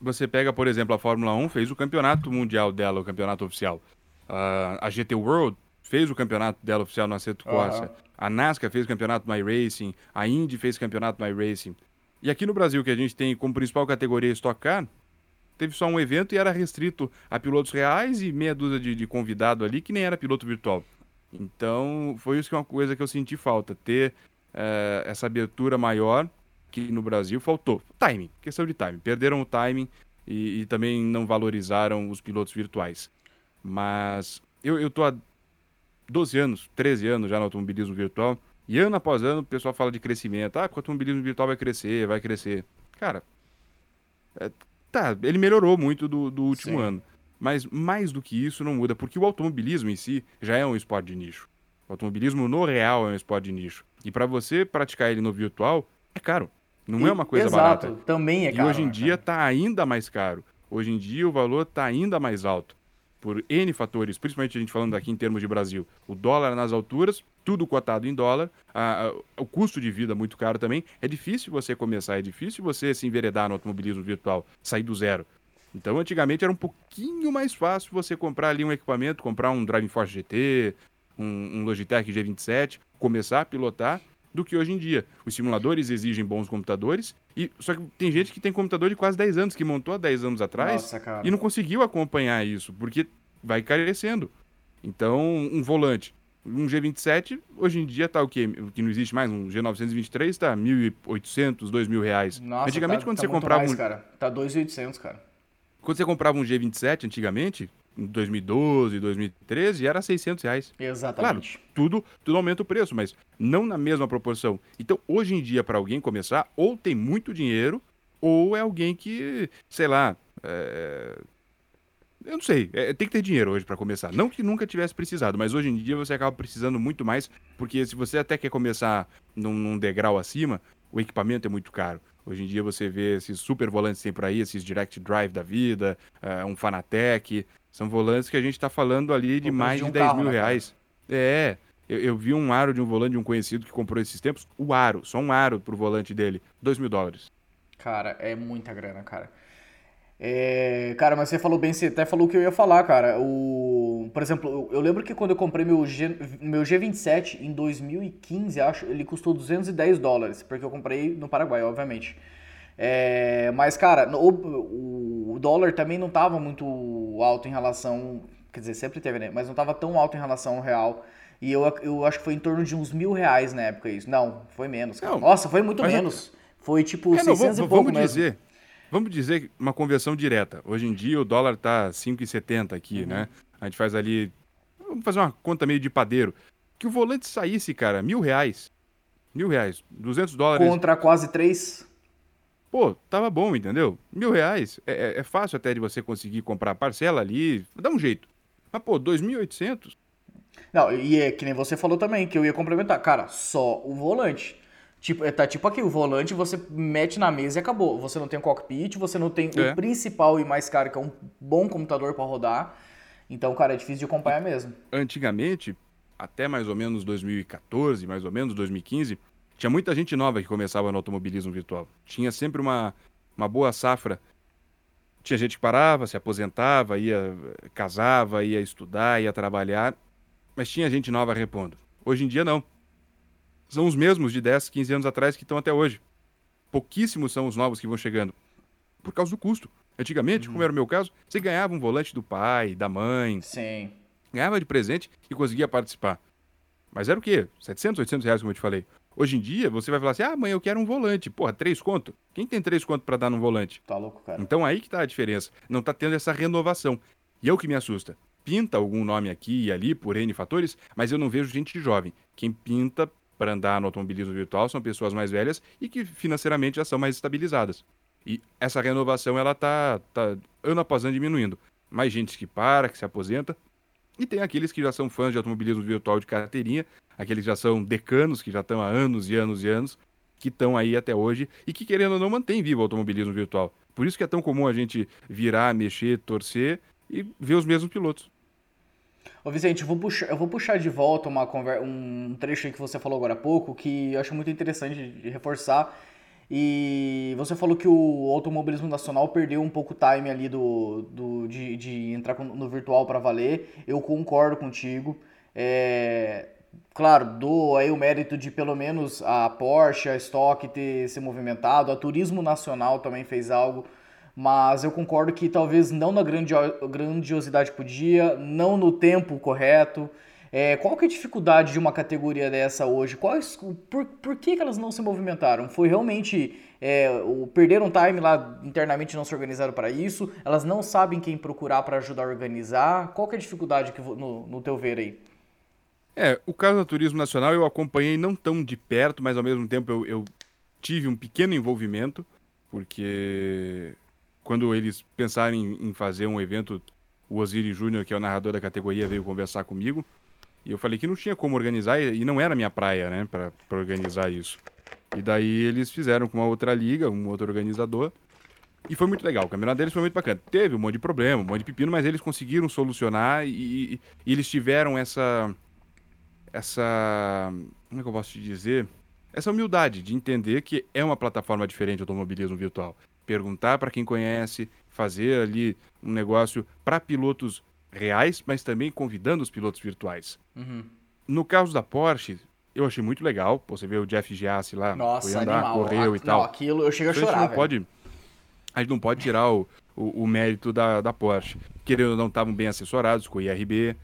você pega, por exemplo, a Fórmula 1, fez o campeonato mundial dela, o campeonato oficial. Ah, a GT World fez o campeonato dela oficial no Aceto Corsa. Aham. A NASCAR fez o campeonato My Racing. A Indy fez o campeonato My Racing. E aqui no Brasil, que a gente tem como principal categoria Stock Car, teve só um evento e era restrito a pilotos reais e meia dúzia de, de convidado ali que nem era piloto virtual. Então, foi isso que é uma coisa que eu senti falta, ter eh, essa abertura maior que no Brasil faltou. Timing, questão de timing. Perderam o timing e, e também não valorizaram os pilotos virtuais. Mas eu, eu tô há 12 anos, 13 anos já no automobilismo virtual, e ano após ano o pessoal fala de crescimento. Ah, o automobilismo virtual vai crescer, vai crescer. Cara, é, tá, ele melhorou muito do, do último Sim. ano. Mas mais do que isso não muda, porque o automobilismo em si já é um esporte de nicho. O automobilismo no real é um esporte de nicho. E para você praticar ele no virtual, é caro. Não é uma coisa Exato, barata. também é E caro. hoje em né, dia cara? tá ainda mais caro. Hoje em dia o valor tá ainda mais alto. Por N fatores, principalmente a gente falando aqui em termos de Brasil. O dólar nas alturas, tudo cotado em dólar, a- a- o custo de vida muito caro também. É difícil você começar, é difícil você se enveredar no automobilismo virtual, sair do zero. Então, antigamente era um pouquinho mais fácil você comprar ali um equipamento, comprar um Driving Force GT, um, um Logitech G27, começar a pilotar, do que hoje em dia. Os simuladores exigem bons computadores, e só que tem gente que tem computador de quase 10 anos, que montou há 10 anos atrás, Nossa, e não conseguiu acompanhar isso, porque vai carecendo. Então, um volante, um G27, hoje em dia tá o quê? Que não existe mais, um G923 tá 1.800, 2.000 reais. Nossa, antigamente, tá- quando tá você comprava mais, um, cara. Tá 2.800, cara. quando você comprava um G27 antigamente, em 2012, 2013, era 600 reais. Claro, Exatamente. tudo, tudo aumenta o preço, mas não na mesma proporção. Então, hoje em dia, para alguém começar, ou tem muito dinheiro, ou é alguém que, sei lá, é, eu não sei, é, tem que ter dinheiro hoje para começar. Não que nunca tivesse precisado, mas hoje em dia você acaba precisando muito mais, porque se você até quer começar num, num degrau acima, o equipamento é muito caro. Hoje em dia você vê esses super volantes que tem por aí, esses Direct Drive da vida, uh, um Fanatec. São volantes que a gente está falando ali de mais de, um de 10 carro, mil né, reais. É, eu, eu, vi um aro de um volante de um conhecido que comprou esses tempos. O aro, só um aro pro volante dele, 2 mil dólares. Cara, é muita grana, cara. É, cara, mas você falou bem, você até falou o que eu ia falar, cara. O, por exemplo, eu, eu lembro que quando eu comprei meu, G, meu G27 em 2015, acho, ele custou 210 dólares, porque eu comprei no Paraguai, obviamente. É, mas, cara, o, o, dólar também não tava muito alto em relação. Quer dizer, sempre teve, né? Mas não tava tão alto em relação ao real. E eu, eu acho que foi em torno de uns mil reais na época isso. Não, foi menos. Não, Nossa, foi muito menos. Foi tipo é, 600 não, e pouco vamos dizer, Vamos dizer uma conversão direta. Hoje em dia o dólar tá 5,70 aqui, uhum. né? A gente faz ali. Vamos fazer uma conta meio de padeiro. Que o volante saísse, cara, mil reais. Mil reais. 200 dólares. Contra quase três. Pô, tava bom, entendeu? Mil reais. É, é, é fácil até de você conseguir comprar parcela ali. Dá um jeito. Mas, pô, 2.800. Não, e é que nem você falou também, que eu ia complementar. Cara, só o volante. Tipo, é, tá tipo aqui, o volante você mete na mesa e acabou. Você não tem o cockpit, você não tem é. o principal e mais caro, que é um bom computador para rodar. Então, cara, é difícil de acompanhar mesmo. Antigamente, até mais ou menos 2014, mais ou menos 2015, tinha muita gente nova que começava no automobilismo virtual. Tinha sempre uma, uma boa safra. Tinha gente que parava, se aposentava, ia casava, ia estudar, ia trabalhar, mas tinha gente nova repondo. Hoje em dia não são os mesmos de 10, 15 anos atrás que estão até hoje. Pouquíssimos são os novos que vão chegando. Por causa do custo. Antigamente, uhum. como era o meu caso, você ganhava um volante do pai, da mãe. Sim. Ganhava de presente e conseguia participar. Mas era o quê? 700, 800 reais, como eu te falei. Hoje em dia, você vai falar assim: ah, mãe, eu quero um volante. Porra, três conto? Quem tem três conto para dar num volante? Tá louco, cara. Então aí que tá a diferença. Não tá tendo essa renovação. E é o que me assusta. Pinta algum nome aqui e ali por N fatores, mas eu não vejo gente jovem. Quem pinta para andar no automobilismo virtual são pessoas mais velhas e que financeiramente já são mais estabilizadas. E essa renovação ela tá, tá ano após ano diminuindo. Mais gente que para, que se aposenta. E tem aqueles que já são fãs de automobilismo virtual de carteirinha, aqueles que já são decanos, que já estão há anos e anos e anos, que estão aí até hoje e que, querendo ou não, mantém vivo o automobilismo virtual. Por isso que é tão comum a gente virar, mexer, torcer e ver os mesmos pilotos. Ô Vicente, eu vou puxar, eu vou puxar de volta uma conver... um trecho que você falou agora há pouco, que eu acho muito interessante de reforçar. E você falou que o automobilismo nacional perdeu um pouco o time ali do, do, de, de entrar no virtual para valer. Eu concordo contigo. É, claro, dou aí o mérito de pelo menos a Porsche, a Stock ter se movimentado, a Turismo Nacional também fez algo mas eu concordo que talvez não na grandiosidade que podia, não no tempo correto. É, qual que é a dificuldade de uma categoria dessa hoje? Quais, por, por que, que elas não se movimentaram? Foi realmente é, o, perderam time lá internamente não se organizaram para isso? Elas não sabem quem procurar para ajudar a organizar? Qual que é a dificuldade que, no, no teu ver aí? É, o caso do Turismo Nacional eu acompanhei não tão de perto, mas ao mesmo tempo eu, eu tive um pequeno envolvimento, porque quando eles pensarem em fazer um evento, o Osiris Júnior, que é o narrador da categoria, veio conversar comigo. E eu falei que não tinha como organizar e não era minha praia, né, para organizar isso. E daí eles fizeram com uma outra liga, um outro organizador. E foi muito legal. O campeonato deles foi muito bacana. Teve um monte de problema, um monte de pepino, mas eles conseguiram solucionar e, e eles tiveram essa. Essa. Como é que eu posso te dizer? Essa humildade de entender que é uma plataforma diferente do automobilismo virtual perguntar para quem conhece, fazer ali um negócio para pilotos reais, mas também convidando os pilotos virtuais. Uhum. No caso da Porsche, eu achei muito legal. Você vê o Jeff Giassi lá, Nossa, foi andar, animal. correu a, e tal. Não, aquilo eu chego a chorar. A gente não pode, a gente não pode tirar o, o, o mérito da, da Porsche. Querendo ou não, estavam bem assessorados com o IRB. Uh,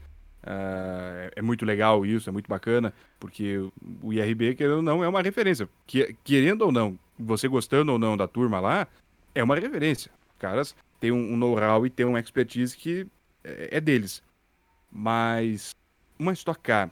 ah, é muito legal isso, é muito bacana, porque o IRB, querendo ou não, é uma referência. Que, querendo ou não, você gostando ou não da turma lá, é uma referência. Os caras têm um, know-how e têm uma expertise que é, é deles. Mas uma Stock Car,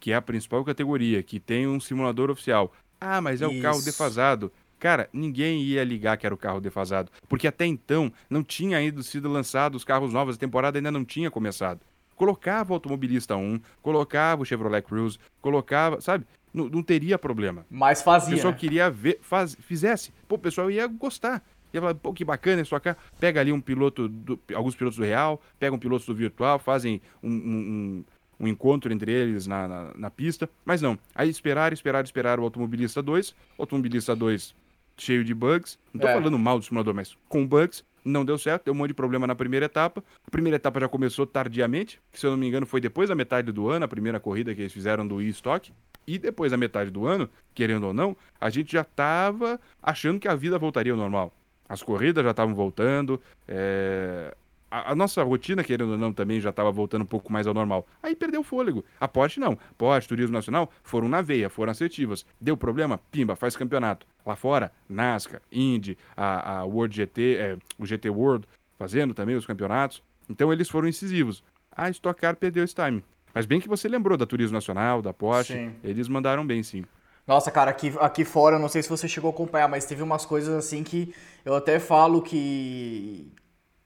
que é a principal categoria, que tem um simulador oficial. Ah, mas é o carro defasado. Cara, ninguém ia ligar que era o carro defasado. Porque até então não tinha ainda sido lançado os carros novos, a temporada ainda não tinha começado. Colocava o Automobilista 1, colocava o Chevrolet Cruze, colocava, sabe? não, não teria problema. Mas fazia. O pessoal né? queria ver, faz, fizesse. Pô, o pessoal ia gostar. Ia falar, pô, que bacana, só que pega ali um piloto, do, alguns pilotos do real, pega um piloto do virtual, fazem um, um, um encontro entre eles na, na, na, pista. Mas não. Aí esperar, esperar, esperar o Automobilista 2. O Automobilista 2 cheio de bugs. Não tô é. falando mal do simulador, mas com bugs. Não deu certo, deu um monte de problema na primeira etapa. A primeira etapa já começou tardiamente, que se eu não me engano foi depois da metade do ano, a primeira corrida que eles fizeram do e-stock. E depois da metade do ano, querendo ou não, a gente já tava achando que a vida voltaria ao normal. As corridas já estavam voltando, é a, a, nossa rotina, querendo ou não, também já estava voltando um pouco mais ao normal. Aí perdeu o fôlego. A Porsche não. Porsche, Turismo Nacional, foram na veia, foram assertivas. Deu problema? Pimba, faz campeonato. Lá fora, NASCAR, Indy, a, a World GT, é, o GT World, fazendo também os campeonatos. Então eles foram incisivos. A Stock Car perdeu esse time. Mas bem que você lembrou da Turismo Nacional, da Porsche, sim. eles mandaram bem sim. Nossa, cara, aqui, aqui fora, não sei se você chegou a acompanhar, mas teve umas coisas assim que eu até falo que,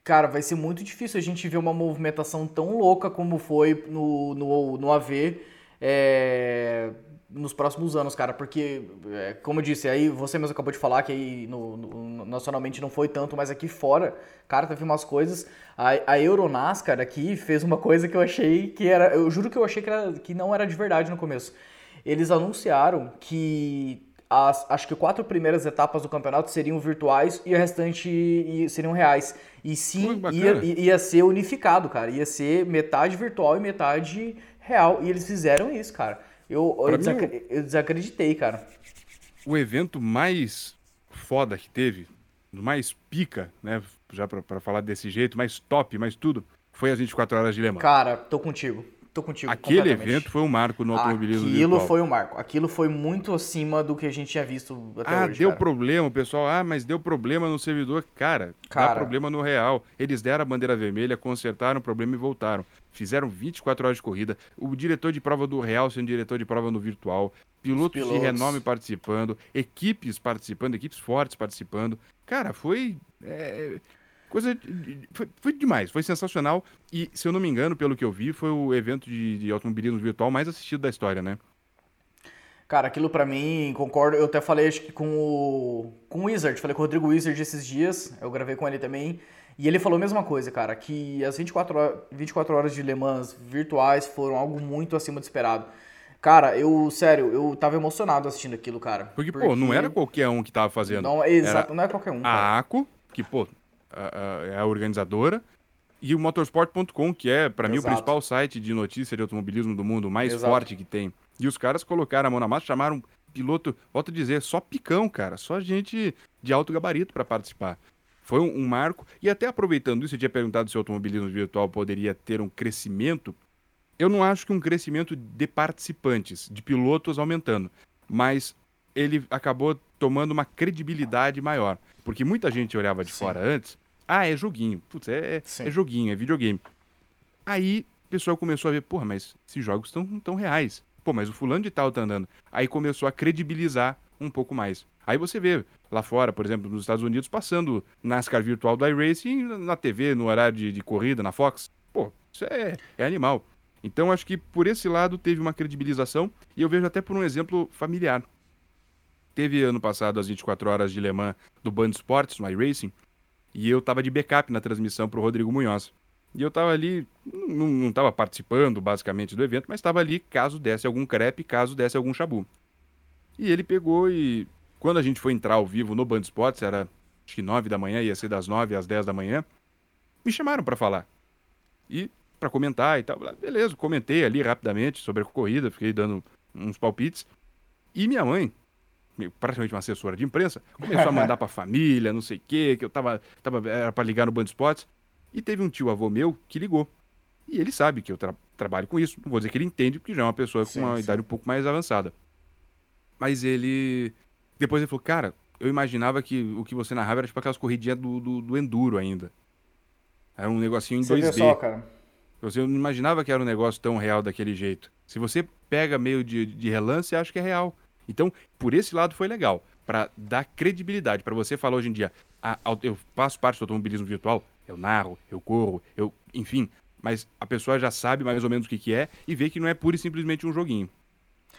Cara, vai ser muito difícil a gente ver uma movimentação tão louca como foi no, no, no AV é, nos próximos anos, cara. Porque, é, como eu disse, aí você mesmo acabou de falar que aí no, no, nacionalmente não foi tanto, mas aqui fora, cara, teve umas coisas. A, a aqui fez uma coisa que eu achei que era. Eu juro que eu achei que, era, que não era de verdade no começo. Eles anunciaram que as, acho que quatro primeiras etapas do campeonato seriam virtuais e o restante seriam reais. E sim, ia, ia ser unificado, cara. Ia ser metade virtual e metade real. E eles fizeram isso, cara. Eu, eu, desacre... eu desacreditei, cara. O evento mais foda que teve, mais pica, né? Já pra, pra falar desse jeito, mais top, mais tudo, foi as 24 horas de Le Mans. Cara, tô contigo. Tô contigo. Aquele evento foi um marco no automobilismo Aquilo virtual. foi um marco. Aquilo foi muito acima do que a gente tinha visto até ah, hoje. Ah, deu cara. problema, o pessoal. Ah, mas deu problema no servidor. Cara, cara, dá problema no real. Eles deram a bandeira vermelha, consertaram o problema e voltaram. Fizeram 24 horas de corrida. O diretor de prova do real sendo diretor de prova no virtual. Pilotos, pilotos. de renome participando. Equipes participando, equipes fortes participando. Cara, foi. É Coisa. Foi, foi, demais, foi sensacional. E, se eu não me engano, pelo que eu vi, foi o evento de, de automobilismo virtual mais assistido da história, né? Cara, aquilo para mim, concordo. Eu até falei acho que com o, com o Wizard, falei com o Rodrigo Wizard esses dias, eu gravei com ele também. E ele falou a mesma coisa, cara, que as 24 horas, 24 horas de Le Mans virtuais foram algo muito acima do esperado. Cara, eu, sério, eu tava emocionado assistindo aquilo, cara. Porque, porque... pô, não era qualquer um que tava fazendo. Não, exato, era não é qualquer um. Cara. A ACO, que, pô, a, é a organizadora, e o motorsport.com, que é, para mim, o principal site de notícia de automobilismo do mundo, mais Exato. forte que tem. E os caras colocaram a mão na massa, chamaram piloto, volto a dizer, só picão, cara, só gente de alto gabarito para participar. Foi um, um, marco. E até aproveitando isso, eu tinha perguntado se o automobilismo virtual poderia ter um crescimento. Eu não acho que um crescimento de participantes, de pilotos aumentando, mas ele acabou tomando uma credibilidade maior. Porque muita gente olhava de Sim. fora antes, ah, é joguinho. Putz, é, é, é joguinho, é videogame. Aí o pessoal começou a ver, porra, mas esses jogos estão tão reais. Pô, mas o fulano de tal tá andando. Aí começou a credibilizar um pouco mais. Aí você vê lá fora, por exemplo, nos Estados Unidos, passando NASCAR virtual do iRacing na TV, no horário de, de corrida, na Fox. Pô, isso é, é animal. Então acho que por esse lado teve uma credibilização e eu vejo até por um exemplo familiar. Teve ano passado as 24 horas de Le Mans do Band Sports, no iRacing, e eu tava de backup na transmissão pro Rodrigo Munhoz. E eu tava ali, não, não tava participando basicamente do evento, mas tava ali caso desse algum crepe, caso desse algum chabu. E ele pegou e quando a gente foi entrar ao vivo no Band Sports, era acho que 9 da manhã, ia ser das 9 às 10 da manhã, me chamaram para falar. E para comentar e tal. Beleza, comentei ali rapidamente sobre a corrida, fiquei dando uns palpites. E minha mãe, praticamente uma assessora de imprensa, começou a mandar pra família, não sei o quê, que eu tava, tava era pra ligar no Band Spots. E teve um tio avô meu que ligou. E ele sabe que eu tra trabalho com isso. Não vou dizer que ele entende, porque já é uma pessoa sim, com uma sim. idade um pouco mais avançada. Mas ele. Depois ele falou, cara, eu imaginava que o que você narrava era tipo aquelas corridinhas do, do, do Enduro ainda. Era um negocinho em você 2D. Só, cara. Você não imaginava que era um negócio tão real daquele jeito. Se você pega meio de, de relance, acha que é real. Então, por esse lado foi legal, para dar credibilidade, para você falar hoje em dia, ah, eu faço parte do automobilismo virtual, eu narro, eu corro, eu, enfim, mas a pessoa já sabe mais ou menos o que, que é e vê que não é pura e simplesmente um joguinho.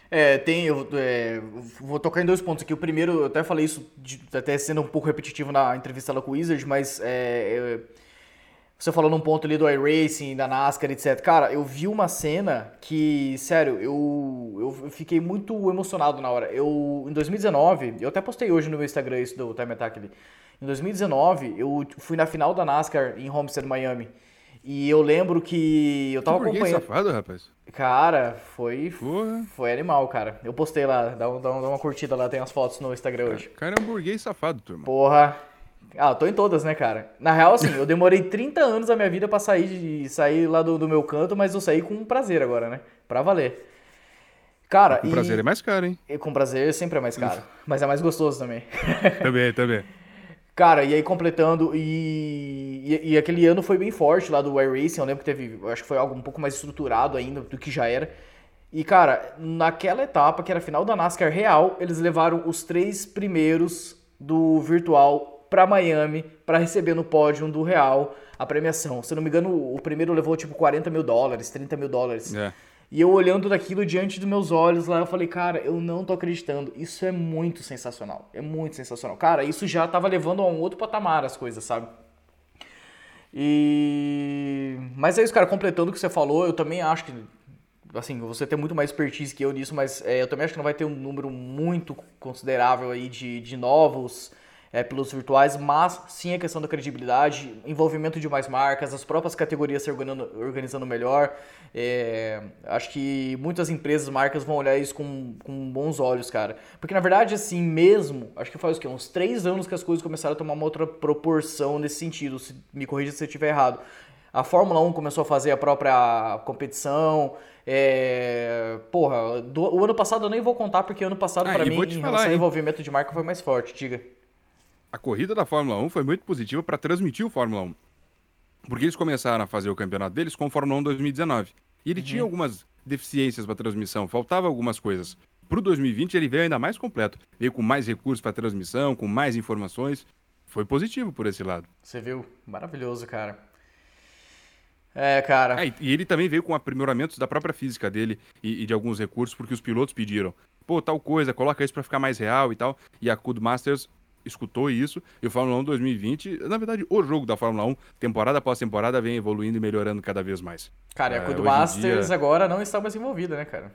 É, tem, eu é, vou tocar em dois pontos aqui. O primeiro, eu até falei isso, de, até sendo um pouco repetitivo na entrevista lá com o Wizard, mas é, você falou num ponto ali do iRacing, da NASCAR, etc. Cara, eu vi uma cena que, sério, eu, eu fiquei muito emocionado na hora. Eu, em 2019, eu até postei hoje no meu Instagram isso do Time Attack ali. Em 2019, eu fui na final da NASCAR em Homestead, Miami. E eu lembro que eu tava que acompanhando. safado, rapaz. Cara, foi Porra. foi animal, cara. Eu postei lá, dá, um, dá, uma curtida lá, tem as fotos no Instagram hoje. Cara, é um burguês safado, turma. Porra. Ah, tô em todas, né, cara? Na real, assim, eu demorei 30 anos da minha vida pra sair, de, sair lá do, do meu canto, mas eu saí com prazer agora, né? Pra valer. Cara, com e... prazer é mais caro, hein? E com prazer sempre é mais caro. mas é mais gostoso também. também, também. Cara, e aí completando, e, e, e, aquele ano foi bem forte lá do iRacing, eu lembro que teve, acho que foi algo um pouco mais estruturado ainda do que já era. E cara, naquela etapa, que era a final da NASCAR real, eles levaram os três primeiros do virtual para Miami para receber no pódio do real a premiação. Se não me engano, o primeiro levou tipo 40 mil dólares, 30 mil dólares. É. E eu olhando daquilo diante dos meus olhos lá, eu falei, cara, eu não tô acreditando. Isso é muito sensacional. É muito sensacional. Cara, isso já tava levando a um outro patamar as coisas, sabe? E. Mas é isso, cara, completando o que você falou, eu também acho que. Assim, você tem muito mais expertise que eu nisso, mas é, eu também acho que não vai ter um número muito considerável aí de, de novos é, pilotos virtuais, mas sim a questão da credibilidade, envolvimento de mais marcas, as próprias categorias se organizando, organizando melhor. É, acho que muitas empresas, marcas vão olhar isso com, com bons olhos, cara. Porque na verdade, assim mesmo, acho que faz o quê? Uns três anos que as coisas começaram a tomar uma outra proporção nesse sentido. Se, me corrija se eu estiver errado. A Fórmula 1 começou a fazer a própria competição. É... Porra, do, o ano passado eu nem vou contar, porque ano passado, ah, para mim, em relação ao envolvimento de marca, foi mais forte. Diga a corrida da Fórmula 1 foi muito positiva para transmitir o Fórmula 1. Porque eles começaram a fazer o campeonato deles com o Fórmula 1 2019. E ele uhum. tinha algumas deficiências para transmissão, faltava algumas coisas. Para o 2020 ele veio ainda mais completo, veio com mais recursos para transmissão, com mais informações. Foi positivo por esse lado. Você viu? Maravilhoso, cara. É, cara. É, e ele também veio com aprimoramentos da própria física dele e, e, de alguns recursos, porque os pilotos pediram. Pô, tal coisa, coloca isso para ficar mais real e tal. E a Codemasters escutou isso. E o Fórmula 1 2020, na verdade, o jogo da Fórmula 1, temporada após temporada, vem evoluindo e melhorando cada vez mais. Cara, e a Codemasters dia... agora não está mais envolvida, né, cara?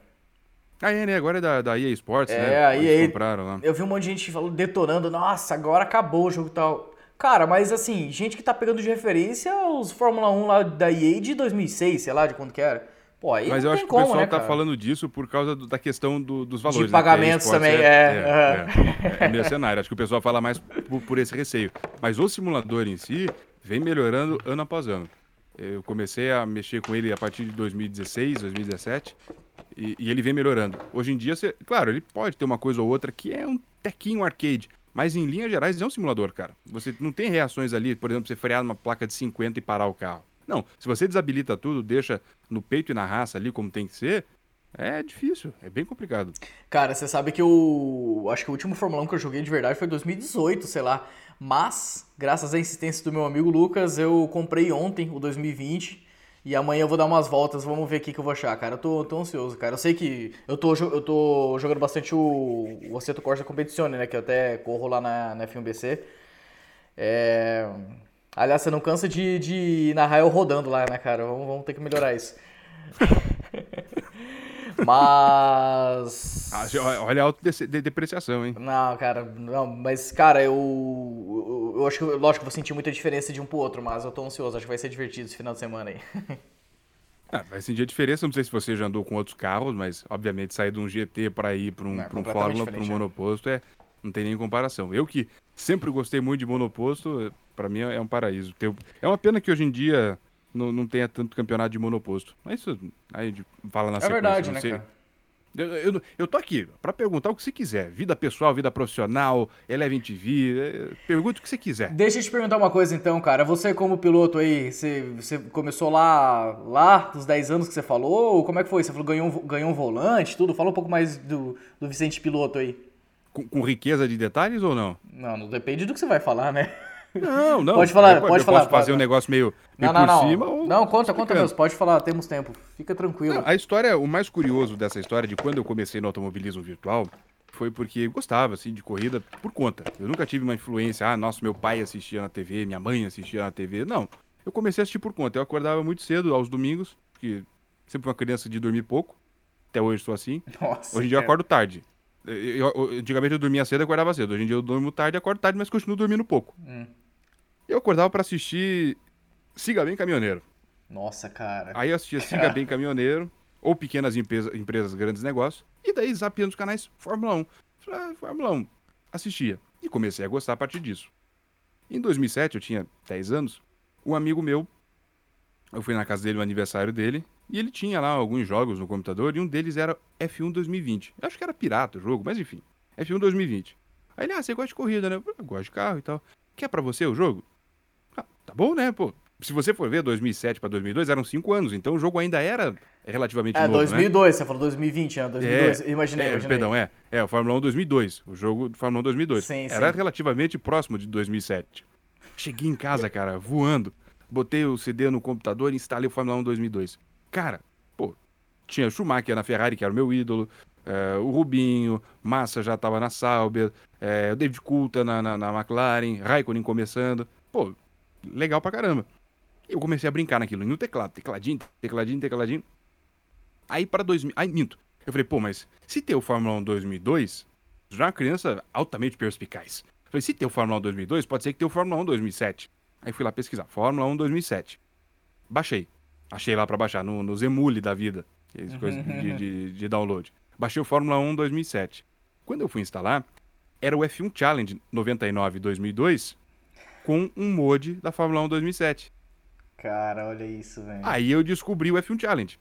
Ah, é, né? Agora é da, da EA Sports, é, né? É, a EA. Compraram lá. Eu vi um monte de gente falando, detonando, nossa, agora acabou o jogo e tal. Cara, mas assim, gente que tá pegando de referência os Fórmula 1 lá da EA de 2006, sei lá de quando que era. Pô, Mas eu acho que como, o pessoal né, tá falando disso por causa do, da questão do, dos valores. De né? pagamentos né? também, é. É, é, é, é mercenário. Acho que o pessoal fala mais por, por, esse receio. Mas o simulador em si vem melhorando ano após ano. Eu comecei a mexer com ele a partir de 2016, 2017, e, e ele vem melhorando. Hoje em dia, você, claro, ele pode ter uma coisa ou outra que é um tequinho arcade, mas em linhas gerais é um simulador, cara. Você não tem reações ali, por exemplo, você frear numa placa de 50 e parar o carro. Não, se você desabilita tudo, deixa no peito e na raça ali como tem que ser, é difícil, é bem complicado. Cara, você sabe que o. Acho que o último Fórmula 1 que eu joguei de verdade foi 2018, sei lá. Mas, graças à insistência do meu amigo Lucas, eu comprei ontem o 2020. E amanhã eu vou dar umas voltas, vamos ver o que, que eu vou achar, cara. Eu tô, tô ansioso, cara. Eu sei que eu tô, eu tô jogando bastante o, o Assetto Corsa Competizione, né? Que eu até corro lá na, na F1BC. É... Aliás, você não cansa de, de narrar eu rodando lá, né, cara? Vamos, vamos ter que melhorar isso. mas. Ah, olha a autodepreciação, hein? Não, cara, não, mas, cara, eu, eu, eu, acho que, lógico, vou sentir muita diferença de um pro outro, mas eu tô ansioso, acho que vai ser divertido esse final de semana aí. Ah, vai sentir a diferença, não sei se você já andou com outros carros, mas, obviamente, sair de um GT para ir para um, é, um Fórmula, para um né? monoposto, é, não tem nem comparação. Eu que sempre gostei muito de monoposto, para mim é um paraíso. É uma pena que hoje em dia não, não tenha tanto campeonato de monoposto. Mas isso aí a gente fala na é sequência. É verdade, né, cara? Eu, eu, eu, tô aqui para perguntar o que você quiser. Vida pessoal, vida profissional, Eleven TV, é, pergunta o que você quiser. Deixa eu te perguntar uma coisa então, cara. Você como piloto aí, você, você começou lá, lá dos 10 anos que você falou? Ou como é que foi? Você falou ganhou, ganhou um volante, tudo? Fala um pouco mais do, do Vicente Piloto aí. Com, com riqueza de detalhes ou não? Não, não depende do que você vai falar, né? Não, não. Pode falar, eu, pode eu falar. posso fazer pode. um negócio meio, meio Não, não, por não. cima. ou Não, conta, conta mesmo. Pode falar, temos tempo. Fica tranquilo. A história, o mais curioso dessa história de quando eu comecei no automobilismo virtual foi porque gostava, assim, de corrida por conta. Eu nunca tive uma influência, ah, nossa, meu pai assistia na TV, minha mãe assistia na TV. Não, eu comecei a assistir por conta. Eu acordava muito cedo, aos domingos, porque sempre uma criança de dormir pouco. Até hoje sou assim. Nossa. Hoje em dia eu cara. acordo tarde. Eu- eu- antigamente eu dormia cedo e acordava cedo. Hoje em dia eu durmo tarde, acordo tarde, mas continuo dormindo pouco. Hum. Eu acordava pra assistir Siga Bem Caminhoneiro. Nossa, cara. Aí eu assistia Siga Bem Caminhoneiro, ou Pequenas Empresas, empresas Grandes Negócios, e daí zapeando os canais Fórmula 1. Falei, ah, Fórmula 1. Assistia. E comecei a gostar a partir disso. Em 2007, eu tinha 10 anos, um amigo meu, eu fui na casa dele no aniversário dele, e ele tinha lá alguns jogos no computador, e um deles era F1 2020. Eu acho que era pirata o jogo, mas enfim, F1 2020. Aí ele, ah, você gosta de corrida, né? Eu "Eu gosto de carro e tal. Quer pra você o jogo? Bom, né, pô? Se você for ver, 2007 pra 2002 eram 5 anos, então o jogo ainda era relativamente É, novo, né? 2002, você falou 2020, né? 2002. Imaginei, É, imaginei. perdão, é. É, o Fórmula 1 2002. O jogo do Fórmula 1 2002. Sim, Era sim. relativamente próximo de 2007. Cheguei em casa, cara, voando. Botei o CD no computador e instalei o Fórmula 1 2002. Cara, pô, tinha Schumacher na Ferrari, que era o meu ídolo. é, o Rubinho, Massa já tava na Sauber. é, o David Coulter na, na, na McLaren. Raikkonen começando. Pô, legal pra caramba. E eu comecei a brincar naquilo, no teclado, tecladinho, tecladinho, tecladinho. Aí para 2000, aí minto. Eu falei, pô, mas se ter o Fórmula 1 2002, já é uma criança altamente perspicaz. Eu falei, se ter o Fórmula 1 2002, pode ser que tenha o Fórmula 1 2007. Aí fui lá pesquisar, Fórmula 1 2007. Baixei. Achei lá pra baixar, no, no Zemule da vida, aquelas coisas de, de, de download. Baixei o Fórmula 1 2007. Quando eu fui instalar, era o F1 Challenge 99 2002 com um mod da Fórmula 1 2007. Cara, olha isso, velho. Aí eu descobri o F1 Challenge.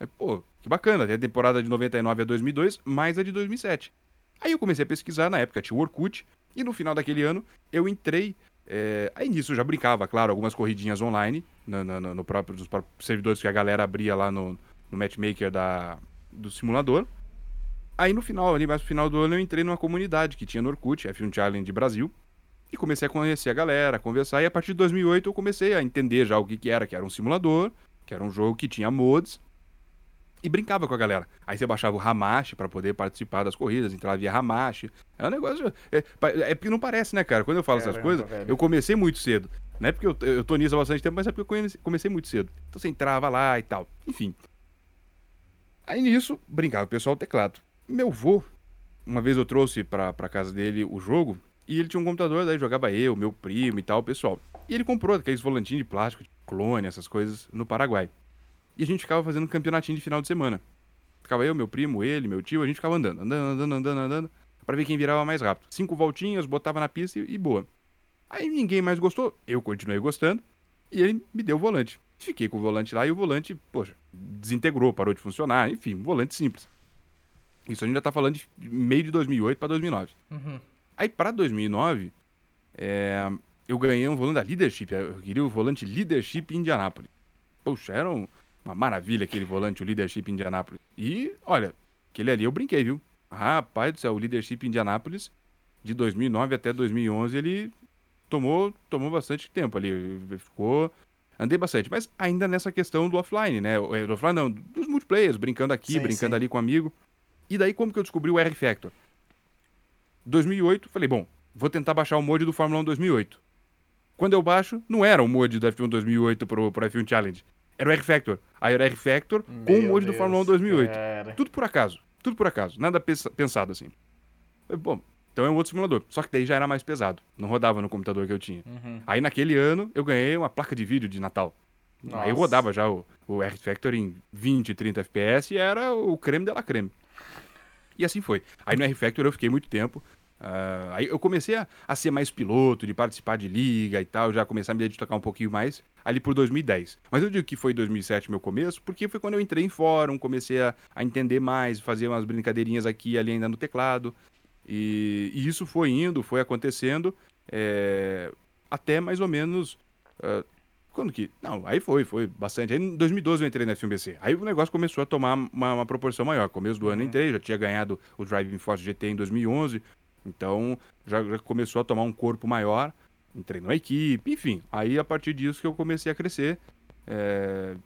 Aí, pô, que bacana, tem a temporada de 99 a 2002, mais a de 2007. Aí eu comecei a pesquisar, na época tinha o Orkut, e no final daquele ano eu entrei. é, Aí nisso eu já brincava, claro, algumas corridinhas online, no, no- no- próprio, nos próprios servidores que a galera abria lá no, no matchmaker da, do simulador. Aí no final, ali mais no final do ano, eu entrei numa comunidade que tinha no Orkut, F1 Challenge Brasil, e comecei a conhecer a galera, a conversar, e a partir de 2008 eu comecei a entender já o que, que era, que era um simulador, que era um jogo que tinha mods, e brincava com a galera. Aí você baixava o Hamashi pra poder participar das corridas, entrava via Hamashi. É um negócio. É, é porque não parece, né, cara? Quando eu falo essas Caramba, coisas, eu comecei muito cedo. Não é porque eu, eu tô nisso há bastante tempo, mas é porque eu comecei muito cedo. Então você entrava lá e tal. Enfim. Aí nisso, brincava o pessoal do teclado. Meu vô, uma vez eu trouxe pra, pra casa dele o jogo, e ele tinha um computador, daí jogava eu, meu primo e tal, pessoal. E ele comprou aqueles volantinhos de plástico, de clone, essas coisas, no Paraguai. E a gente ficava fazendo um campeonatinho de final de semana. Ficava eu, meu primo, ele, meu tio, a gente ficava andando, andando, andando, andando, andando, pra ver quem virava mais rápido. Cinco voltinhas, botava na pista e, e boa. Aí ninguém mais gostou, eu continuei gostando, e ele me deu o volante. Fiquei com o volante lá e o volante, poxa, desintegrou, parou de funcionar, enfim, um volante simples. Isso a gente já tá falando de meio de 2008 pra 2009. Uhum. Aí pra 2009, é, eu ganhei um volante da Leadership, eu queria o volante Leadership Indianápolis. Poxa, era um- uma maravilha aquele volante, o Leadership Indianápolis. E, olha, aquele ali eu brinquei, viu? Rapaz do céu, o Leadership Indianápolis, de 2009 até 2011, ele tomou, tomou bastante tempo ali, ficou... Andei bastante, mas ainda nessa questão do offline, né? É, Do offline não, dos multiplayers, brincando aqui, Sim, brincando sim. ali com amigo. E daí como que eu descobri o R-Factor? 2008, falei, bom, vou tentar baixar o mod do Fórmula 1 2008. Quando eu baixo, não era o mod do F1 2008 pro, pro F1 Challenge. Era o R-Factor. Aí era R-Factor com o mod do Deus, Fórmula 1 2008. cara. Tudo por acaso. Tudo por acaso. Nada pensa- pensado assim. Falei, Bom, então é um outro simulador. Só que daí já era mais pesado. Não rodava no computador que eu tinha. Uhum. Aí naquele ano eu ganhei uma placa de vídeo de Natal. Aí eu Nossa. rodava já o, o R-Factor em 20, 30 FPS e era o creme de la creme. E assim foi. Aí no R-Factor eu fiquei muito tempo. Ah, aí eu comecei a, a ser mais piloto, de participar de liga e tal, já começar a me dedicar um pouquinho mais ali por 2010. Mas eu digo que foi 2007 meu começo, porque foi quando eu entrei em fórum, comecei a, a entender mais, fazer umas brincadeirinhas aqui e ali ainda no teclado. E, e isso foi indo, foi acontecendo, é, até mais ou menos. ah, quando que. Não, aí foi, foi bastante. Aí em 2012 eu entrei na FMBC. Aí o negócio começou a tomar uma, uma proporção maior. Começo do ano eu entrei, já tinha ganhado o Driving Force GT em 2011. Então já, já começou a tomar um corpo maior. treinou a equipe, enfim. Aí a partir disso que eu comecei a crescer, é,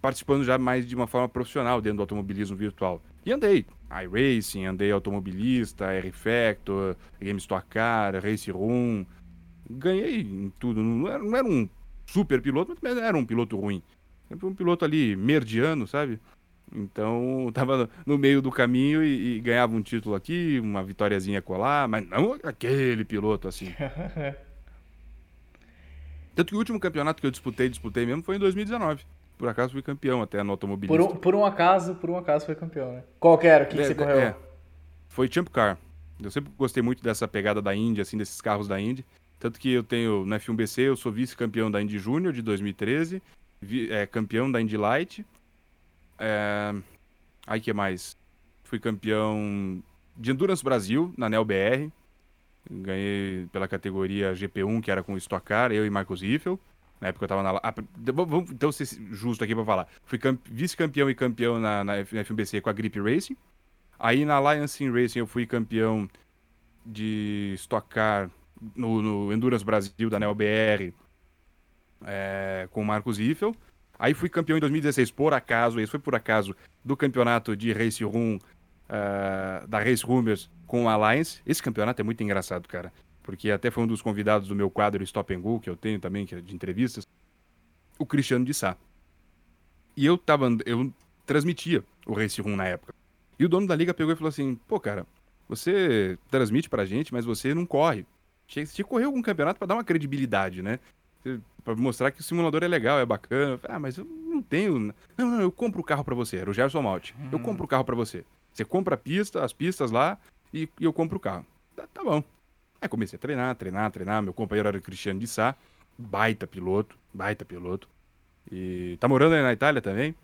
participando já mais de uma forma profissional dentro do automobilismo virtual. E andei iRacing, andei automobilista, R-Factor, Game Stock Car, Race Room. Ganhei em tudo. Não era, não era um super piloto, mas era um piloto ruim. Sempre um piloto ali merdiano, sabe? Então, tava no meio do caminho e, e, ganhava um título aqui, uma vitóriazinha colar, mas não aquele piloto assim. Tanto que o último campeonato que eu disputei, disputei mesmo, foi em 2019 por acaso fui campeão até no automobilismo. Por um, por um acaso, por um acaso foi campeão, né? Qual que era? O que, é, que você correu? É, foi Champ Car. Eu sempre gostei muito dessa pegada da Indy, assim, desses carros da Indy. Tanto que eu tenho no F1BC, eu sou vice-campeão da Indy Júnior de 2013, vi, é, campeão da Indy Light. É... Aí que mais? Fui campeão de Endurance Brasil, na NEL BR. Ganhei pela categoria GP1, que era com Stock Car, eu e Marcos Riffel. Na época eu tava na. Ah, vamos então ser justo aqui pra falar. Fui vice-campeão e campeão na, na FBC com a Grip Racing. Aí na Alliance Racing eu fui campeão de Stock Car no, no Endurance Brasil da NeoBR é, com o Marcos Riffel. Aí fui campeão em 2016, por acaso, esse foi por acaso, do campeonato de Race Room uh, da Race Rumors com a Alliance. Esse campeonato é muito engraçado, cara porque até foi um dos convidados do meu quadro Stop and Go, que eu tenho também, que é de entrevistas, o Cristiano de Sá. E eu tava, eu transmitia o Race Room na época. E o dono da liga pegou e falou assim: pô, cara, você transmite pra gente, mas você não corre. Tinha que correr algum campeonato para dar uma credibilidade, né? Pra mostrar que o simulador é legal, é bacana. Ah, mas eu não tenho. Não, não, eu compro o carro para você. Era o Gerson Malte. Hum. Eu compro o carro para você. Você compra a pista, as pistas lá, e, e eu compro o carro. Tá, tá bom. Aí comecei a treinar, treinar, treinar. Meu companheiro era o Cristiano de Sá, baita piloto, baita piloto. E tá morando aí na Itália também.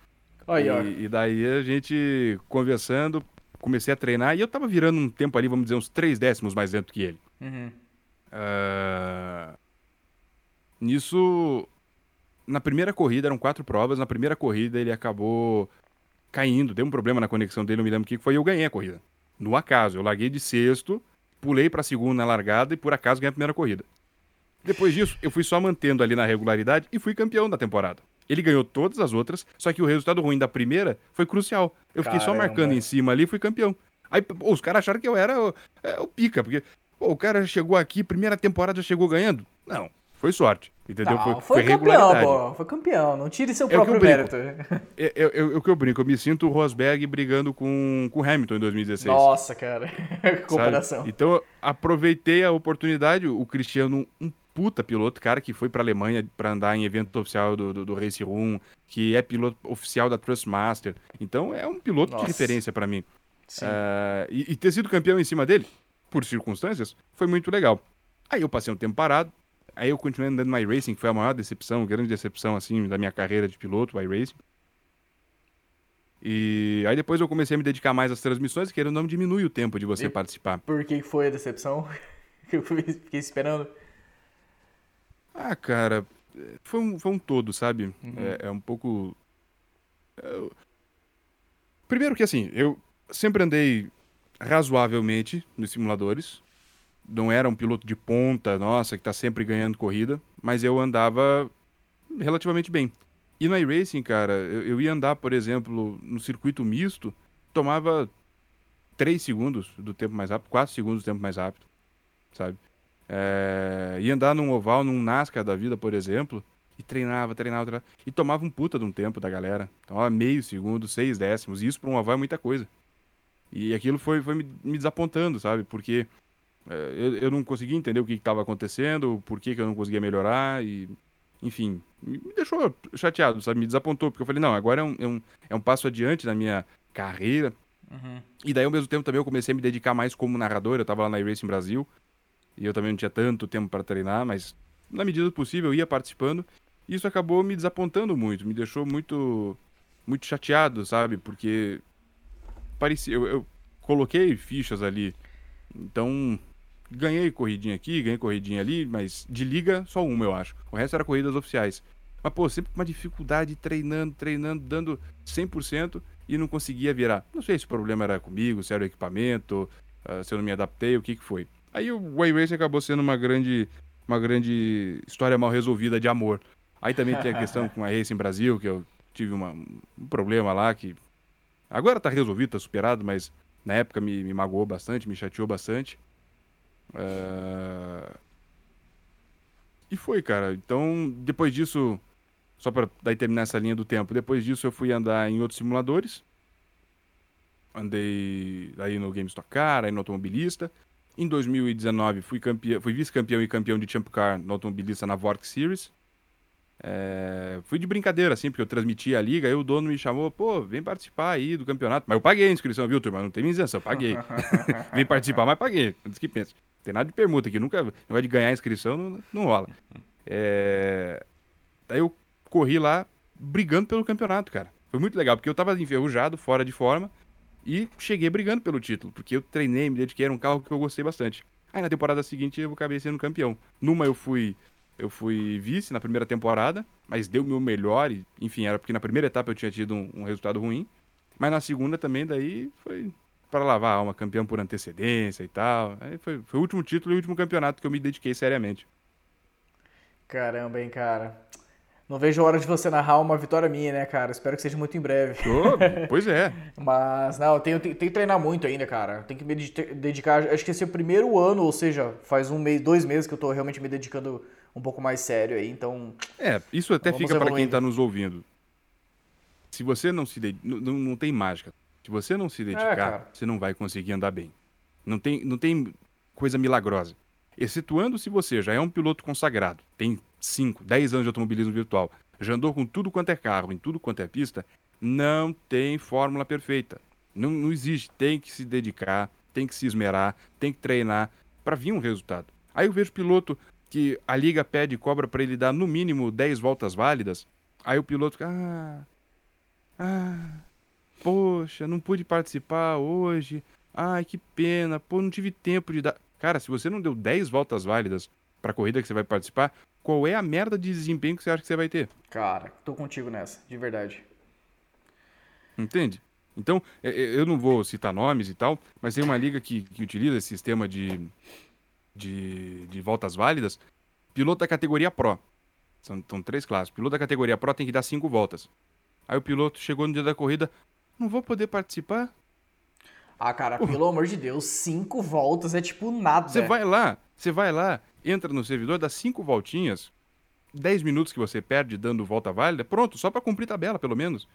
e, e daí a gente conversando, comecei a treinar e eu tava virando um tempo ali, vamos dizer, uns três décimos mais lento que ele. Uhum. Uh... Nisso, na primeira corrida, eram quatro provas, na primeira corrida ele acabou caindo, deu um problema na conexão dele, não me lembro o que foi, eu ganhei a corrida. No acaso, eu larguei de sexto, pulei para segunda na largada e por acaso ganhei a primeira corrida. Depois disso, eu fui só mantendo ali na regularidade e fui campeão da temporada. Ele ganhou todas as outras, só que o resultado ruim da primeira foi crucial. Eu fiquei Caramba. só marcando em cima ali e fui campeão. Aí pô, os caras acharam que eu era o, é, o pica, porque pô, o cara chegou aqui, primeira temporada já chegou ganhando. Não, foi sorte. Entendeu? Não, foi, foi, foi campeão, pô. Foi campeão. Não tire seu é próprio mérito. É, é, é, o que eu brinco. Eu me sinto o Rosberg brigando com o Hamilton em 2016. Nossa, cara. Comparação. Sabe? Então, aproveitei a oportunidade. O Cristiano, um puta piloto, cara, que foi pra Alemanha para andar em evento oficial do, do, do, Race Room, que é piloto oficial da Trustmaster. Então, é um piloto Nossa. de referência para mim. Uh, e, e ter sido campeão em cima dele, por circunstâncias, foi muito legal. Aí eu passei um tempo parado, Aí eu continuei andando no iRacing, que foi a maior decepção, grande decepção, assim, da minha carreira de piloto, o iRacing. E aí depois eu comecei a me dedicar mais às transmissões, que ele não diminui o tempo de você e participar. Por que foi a decepção? eu fiquei esperando. Ah, cara, foi um, foi um todo, sabe? Uhum. É, é, um pouco. Eu... Primeiro que assim, eu sempre andei razoavelmente nos simuladores não era um piloto de ponta, nossa, que tá sempre ganhando corrida, mas eu andava relativamente bem. E no iRacing, cara, eu, eu ia andar, por exemplo, no circuito misto, tomava 3 segundos do tempo mais rápido, 4 segundos do tempo mais rápido, sabe? É, ia andar num oval, num NASCAR da vida, por exemplo, e treinava, treinava, treinava, e tomava um puta de um tempo da galera. Então, ó, meio segundo, seis décimos, e isso para um oval é muita coisa. E aquilo foi, foi me, me desapontando, sabe? Porque eu, eu não conseguia entender o que estava acontecendo, por que, que eu não conseguia melhorar e enfim, me deixou chateado, sabe? Me desapontou, porque eu falei, não, agora é um, é um, é um passo adiante na minha carreira. Uhum. E daí, ao mesmo tempo, também eu comecei a me dedicar mais como narrador. Eu tava lá na iRacing Brasil e eu também não tinha tanto tempo para treinar, mas na medida do possível eu ia participando. E isso acabou me desapontando muito, me deixou muito, muito chateado, sabe? Porque parecia, eu, eu coloquei fichas ali. Então, ganhei corridinha aqui, ganhei corridinha ali, mas de liga só uma, eu acho. O resto era corridas oficiais. Mas, pô, sempre com uma dificuldade treinando, treinando, dando 100% e não conseguia virar. Não sei se o problema era comigo, se era o equipamento, uh, se eu não me adaptei, o que que foi. Aí o Way Racing acabou sendo uma grande uma grande história mal resolvida de amor. Aí também tem a questão com a Racing Brasil, que eu tive uma, um problema lá que agora tá resolvido, tá superado, mas na época me, me magoou bastante, me chateou bastante. Uh... E foi, cara. Então, depois disso, só para daí terminar essa linha do tempo, depois disso eu fui andar em outros simuladores. Andei aí no Game Stock Car, aí no Automobilista. Em 2019 fui, campeão, fui vice-campeão e campeão de Champ Car no Automobilista na Vork Series. É, fui de brincadeira, assim, porque eu transmiti a liga, aí o dono me chamou, pô, vem participar aí do campeonato. Mas eu paguei a inscrição, viu, turma? Não tem isenção, paguei. vem participar, mas paguei. Antes que pensa. Tem nada de permuta aqui, nunca. Não de ganhar inscrição, não, não rola. É... Daí eu corri lá brigando pelo campeonato, cara. Foi muito legal, porque eu tava enferrujado, fora de forma, e cheguei brigando pelo título, porque eu treinei, me dediquei, era um carro que eu gostei bastante. Aí na temporada seguinte eu acabei sendo campeão. Numa eu fui eu fui vice na primeira temporada, mas deu o meu melhor, e, enfim, era porque na primeira etapa eu tinha tido um, um resultado ruim. Mas na segunda também, daí foi para lavar a alma, campeão por antecedência e tal. Aí foi, foi o último título e o último campeonato que eu me dediquei seriamente. Caramba, hein, cara. Não vejo a hora de você narrar uma vitória minha, né, cara? Espero que seja muito em breve. Oh, pois é. Mas, não, eu tenho, tenho, tenho, que treinar muito ainda, cara. Tenho que me dedicar. Acho que esse é o primeiro ano, ou seja, faz um mês, dois meses que eu tô realmente me dedicando um pouco mais sério aí, então. É, isso até fica para quem está nos ouvindo. Se você não se não, não tem mágica. Se você não se é, dedicar, é, você não vai conseguir andar bem. Não tem, não tem coisa milagrosa. Excetuando se você já é um piloto consagrado, tem 5, 10 anos de automobilismo virtual, já andou com tudo quanto é carro, em tudo quanto é pista, não tem fórmula perfeita. Não, não existe. Tem que se dedicar, tem que se esmerar, tem que treinar para vir um resultado. Aí eu vejo piloto que a liga pede e cobra para ele dar no mínimo 10 voltas válidas, aí o piloto fica, ah, ah, poxa, não pude participar hoje, ai, que pena, pô, não tive tempo de dar. Cara, se você não deu 10 voltas válidas para a corrida que você vai participar, qual é a merda de desempenho que você acha que você vai ter? Cara, tô contigo nessa, de verdade. Entende? Então, eu não vou citar nomes e tal, mas tem uma liga que, que utiliza esse sistema de, de, de voltas válidas, piloto da categoria Pro. São, são três classes. Piloto da categoria Pro tem que dar cinco voltas. Aí o piloto chegou no dia da corrida, não vou poder participar? Ah, cara, pelo amor de Deus, cinco voltas é tipo nada. Você vai lá, você vai lá, entra no servidor, dá cinco voltinhas, dez minutos que você perde dando volta válida, pronto, só para cumprir tabela, pelo menos.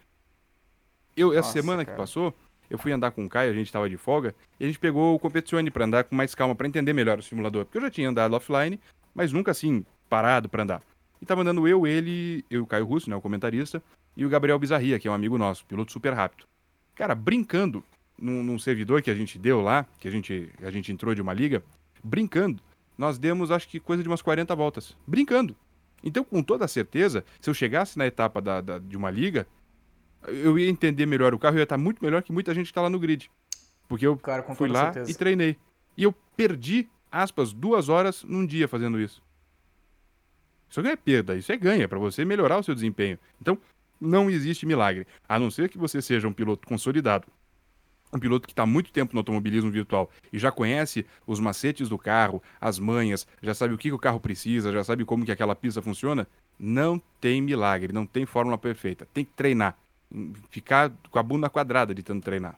Eu, essa Nossa, semana cara. que passou, eu fui andar com o Caio, a gente estava de folga, e a gente pegou o Competizione para andar com mais calma, para entender melhor o simulador. Porque eu já tinha andado offline, mas nunca assim, parado para andar. E tava andando eu, ele, eu, o Caio Russo, né, o comentarista, e o Gabriel Bizarria, que é um amigo nosso, piloto super rápido. Cara, brincando num, num servidor que a gente deu lá, que a gente, a gente entrou de uma liga, brincando, nós demos acho que coisa de umas 40 voltas. Brincando. Então, com toda certeza, se eu chegasse na etapa da, da de uma liga, eu ia entender melhor o carro, ia estar muito melhor que muita gente que está lá no grid. Porque eu fui lá certeza. e treinei. E eu perdi, aspas, duas horas num dia fazendo isso. Isso não é perda, isso é ganha para você melhorar o seu desempenho. Então, não existe milagre. A não ser que você seja um piloto consolidado, um piloto que está muito tempo no automobilismo virtual e já conhece os macetes do carro, as manhas, já sabe o que, que o carro precisa, já sabe como que aquela pista funciona, não tem milagre, não tem fórmula perfeita. Tem que treinar ficar com a bunda quadrada de tanto treinar.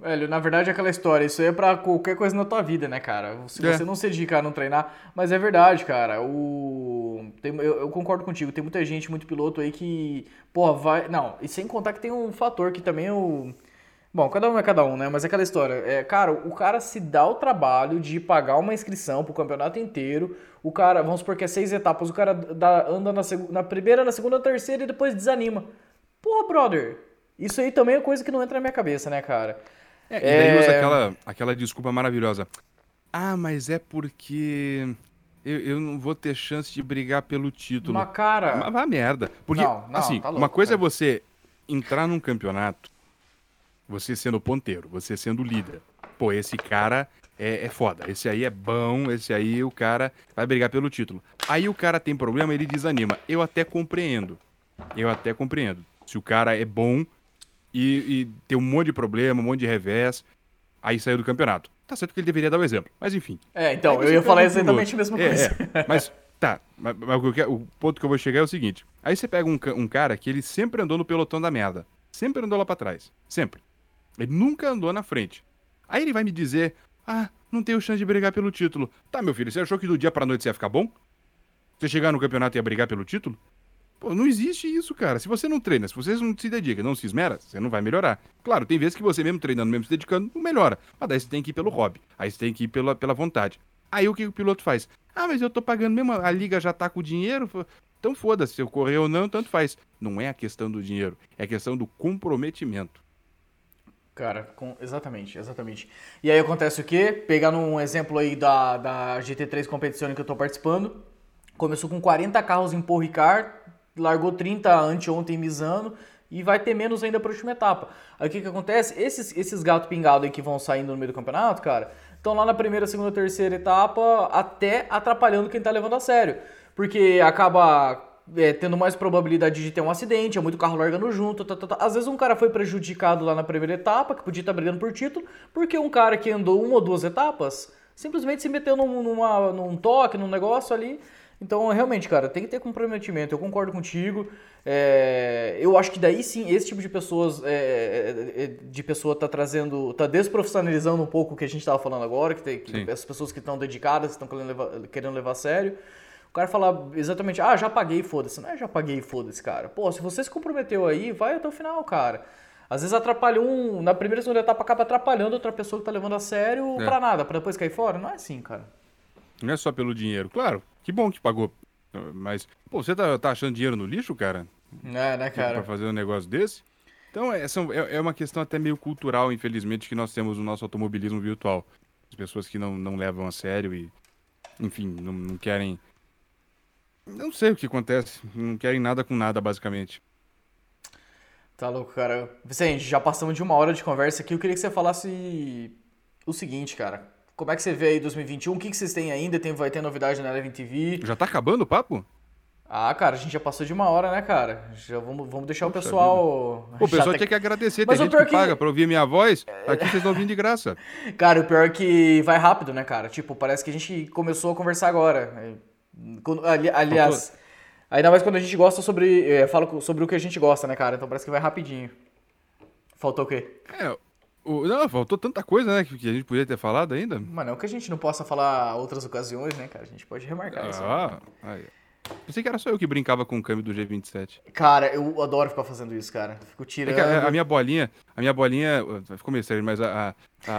Velho, na verdade é aquela história, isso aí é pra qualquer coisa na tua vida, né, cara? Se é. você não se dedicar a não treinar, mas é verdade, cara. O... Tem, eu, eu, concordo contigo, tem muita gente, muito piloto aí que, porra, vai. Não, e sem contar que tem um fator que também é o. Bom, cada um é cada um, né? Mas é aquela história. É, cara, o cara se dá o trabalho de pagar uma inscrição pro campeonato inteiro. O cara, vamos supor que é seis etapas, o cara dá, anda na, na primeira, na segunda, na terceira e depois desanima. Porra, brother, isso aí também é coisa que não entra na minha cabeça, né, cara? É, e daí é... usa aquela, aquela desculpa maravilhosa. Ah, mas é porque eu, eu não vou ter chance de brigar pelo título. Uma cara. Mas vá merda. Porque, não, não, assim, tá louco, uma coisa é cara. é você entrar num campeonato, você sendo ponteiro, você sendo líder. Pô, esse cara é, é foda. Esse aí é bom, esse aí o cara vai brigar pelo título. Aí o cara tem problema, ele desanima. Eu até compreendo. Eu até compreendo. Se o cara é bom e, e tem um monte de problema, um monte de revés, aí saiu do campeonato. Tá certo que ele deveria dar o exemplo, mas enfim. É, então, eu ia falar exatamente a mesma é, coisa. É, mas tá, mas, mas o, que, o, ponto que eu vou chegar é o seguinte: aí você pega um, um cara que ele sempre andou no pelotão da merda, sempre andou lá pra trás, sempre. Ele nunca andou na frente. Aí ele vai me dizer: ah, não tenho chance de brigar pelo título. Tá, meu filho, você achou que do dia pra noite você ia ficar bom? Você chegar no campeonato e ia brigar pelo título? Pô, não existe isso, cara. Se você não treina, se você não se dedica, não se esmera, você não vai melhorar. Claro, tem vezes que você mesmo treinando, mesmo se dedicando, não melhora. Mas daí você tem que ir pelo hobby. Aí você tem que ir pela, pela vontade. Aí o que o piloto faz? Ah, mas eu tô pagando mesmo, a liga já tá com o dinheiro. Então foda-se, se eu correr ou não, tanto faz. Não é a questão do dinheiro, é a questão do comprometimento. Cara, com... exatamente, exatamente. E aí acontece o quê? Pegar um exemplo aí da, da GT3 competição que eu tô participando. Começou com 40 carros em Paul Ricard, largou 30 anteontem Misano e vai ter menos ainda para a última etapa. Aí o que, que acontece? Esses, esses gatos pingados aí que vão saindo no meio do campeonato, cara, estão lá na primeira, segunda, terceira etapa, até atrapalhando quem tá levando a sério. Porque acaba é, tendo mais probabilidade de ter um acidente, é muito carro largando junto. Tá, tá, tá. Às vezes um cara foi prejudicado lá na primeira etapa, que podia estar tá brigando por título, porque um cara que andou uma ou duas etapas simplesmente se meteu num, numa, num toque, num negócio ali então, realmente, cara, tem que ter comprometimento. Eu concordo contigo. É, eu acho que daí sim, esse tipo de pessoas, é, é, é de pessoa tá trazendo, tá desprofissionalizando um pouco o que a gente estava falando agora, que, tem, que as pessoas que estão dedicadas, estão querendo levar, querendo levar a sério. O cara fala exatamente, ah, já paguei, foda-se. Não é já paguei, foda-se, cara. Pô, se você se comprometeu aí, vai até o final, cara. Às vezes atrapalha um, na primeira e segunda etapa acaba atrapalhando outra pessoa que tá levando a sério é. pra nada, pra depois cair fora. Não é assim, cara. Não é só pelo dinheiro. Claro, que bom que pagou. Mas, pô, você tá, tá achando dinheiro no lixo, cara? É, né, cara? Pra fazer um negócio desse? Então, é, são, é, é uma questão até meio cultural, infelizmente, que nós temos no nosso automobilismo virtual. As pessoas que não, não levam a sério e, enfim, não, não querem. Não sei o que acontece. Não querem nada com nada, basicamente. Tá louco, cara. Vicente, já passamos de uma hora de conversa aqui. Eu queria que você falasse o seguinte, cara. Como é que você vê aí 2021? O que, que vocês têm ainda? Tem, vai ter novidade na Eleven TV? Já tá acabando o papo? Ah, cara, a gente já passou de uma hora, né, cara? Já vamos, vamos deixar Poxa o pessoal. Pô, o pessoal tinha que agradecer, Mas tem gente que, que paga pra ouvir minha voz. Aqui vocês estão vindo de graça. Cara, o pior é que vai rápido, né, cara? Tipo, parece que a gente começou a conversar agora. Ali, aliás, ainda mais quando a gente gosta sobre. É, fala sobre o que a gente gosta, né, cara? Então parece que vai rapidinho. Faltou o quê? É, o, não, faltou tanta coisa, né, que, que, a gente podia ter falado ainda. Mas não que a gente não possa falar outras ocasiões, né, cara? A gente pode remarcar ah, isso. Ah, aí. Pensei que era só eu que brincava com o câmbio do G27. Cara, eu adoro ficar fazendo isso, cara. Fico tirando. É a, a, minha bolinha, a minha bolinha, ficou meio sério, mas a, a,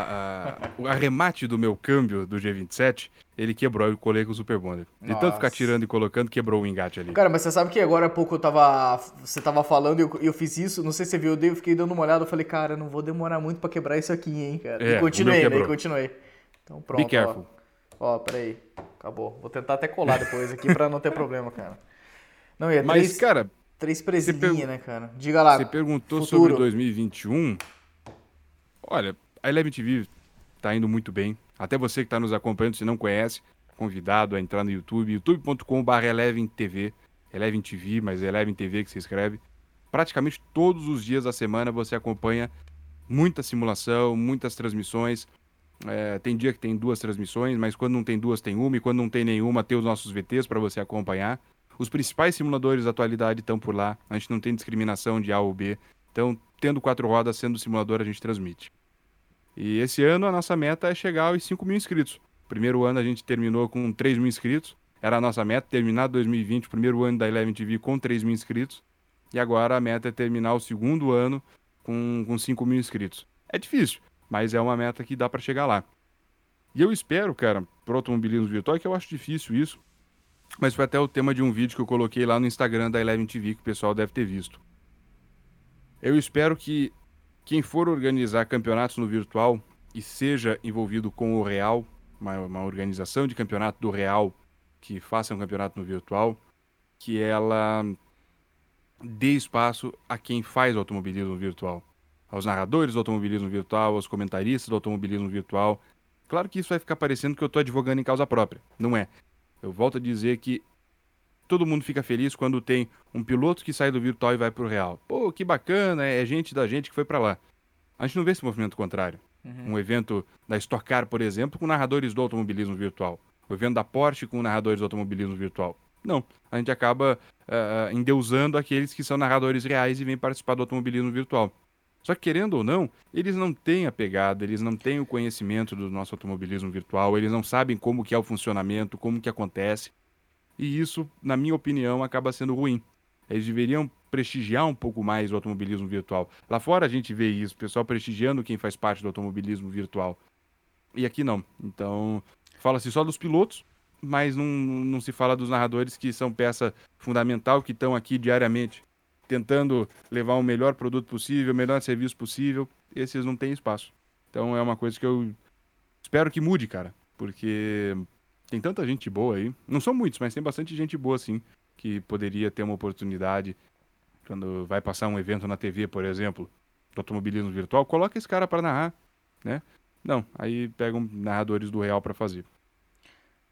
a, o arremate do meu câmbio do G27, ele quebrou e colei com o Super Bonder. De tanto ficar tirando e colocando, quebrou o engate ali. Cara, mas você sabe que agora há pouco eu tava. Você tava falando e eu, eu, fiz isso, não sei se você viu, eu fiquei dando uma olhada, eu falei, cara, não vou demorar muito pra quebrar isso aqui, hein, cara. É, e continuei, né? E continuei. Então pronto. Be careful. Ó, ó peraí. Acabou. Vou tentar até colar depois aqui pra não ter problema, cara. Não, é Mas, três, cara. Três presinhas, né, cara? Diga lá. Você perguntou futuro. sobre 2021. Olha, a Eleven TV tá indo muito bem. Até você que está nos acompanhando, se não conhece, convidado a entrar no YouTube, youtube.com.br Eleven TV. Eleven TV, mas é Eleven TV que se escreve. Praticamente todos os dias da semana você acompanha muita simulação, muitas transmissões. É, tem dia que tem duas transmissões, mas quando não tem duas, tem uma, e quando não tem nenhuma, tem os nossos VTs para você acompanhar. Os principais simuladores da atualidade estão por lá. A gente não tem discriminação de A ou B. Então, tendo quatro rodas, sendo simulador, a gente transmite. E esse ano a nossa meta é chegar aos 5 mil inscritos. Primeiro ano a gente terminou com 3 mil inscritos. Era a nossa meta, terminar 2020, primeiro ano da Eleven TV, com 3 mil inscritos. E agora a meta é terminar o segundo ano com, com 5 mil inscritos. É difícil, mas é uma meta que dá para chegar lá. E eu espero, cara, pro automobilismo virtual, que eu acho difícil isso, mas foi até o tema de um vídeo que eu coloquei lá no Instagram da Eleven TV, que o pessoal deve ter visto. Eu espero que quem for organizar campeonatos no virtual e seja envolvido com o Real, uma, uma organização de campeonato do Real que faça um campeonato no virtual, que ela dê espaço a quem faz automobilismo virtual, aos narradores do automobilismo virtual, aos comentaristas do automobilismo virtual. Claro que isso vai ficar parecendo que eu estou advogando em causa própria. Não é. Eu volto a dizer que todo mundo fica feliz quando tem um piloto que sai do virtual e vai para o real. Pô, que bacana, é gente da gente que foi para lá. A gente não vê esse movimento contrário. Uhum. Um evento da Stock Car, por exemplo, com narradores do automobilismo virtual. O evento da Porsche com narradores do automobilismo virtual. Não, a gente acaba uh, endeusando aqueles que são narradores reais e vêm participar do automobilismo virtual. Só que, querendo ou não, eles não têm a pegada, eles não têm o conhecimento do nosso automobilismo virtual, eles não sabem como que é o funcionamento, como que acontece. E isso, na minha opinião, acaba sendo ruim. Eles deveriam prestigiar um pouco mais o automobilismo virtual. Lá fora a gente vê isso, o pessoal prestigiando quem faz parte do automobilismo virtual. E aqui não. Então, fala-se só dos pilotos, mas não, não se fala dos narradores que são peça fundamental, que estão aqui diariamente tentando levar o melhor produto possível, o melhor serviço possível. Esses não têm espaço. Então é uma coisa que eu espero que mude, cara. Porque tem tanta gente boa aí. Não são muitos, mas tem bastante gente boa, sim, que poderia ter uma oportunidade quando vai passar um evento na TV, por exemplo, do automobilismo virtual, coloca esse cara para narrar, né? Não, aí pegam narradores do real para fazer.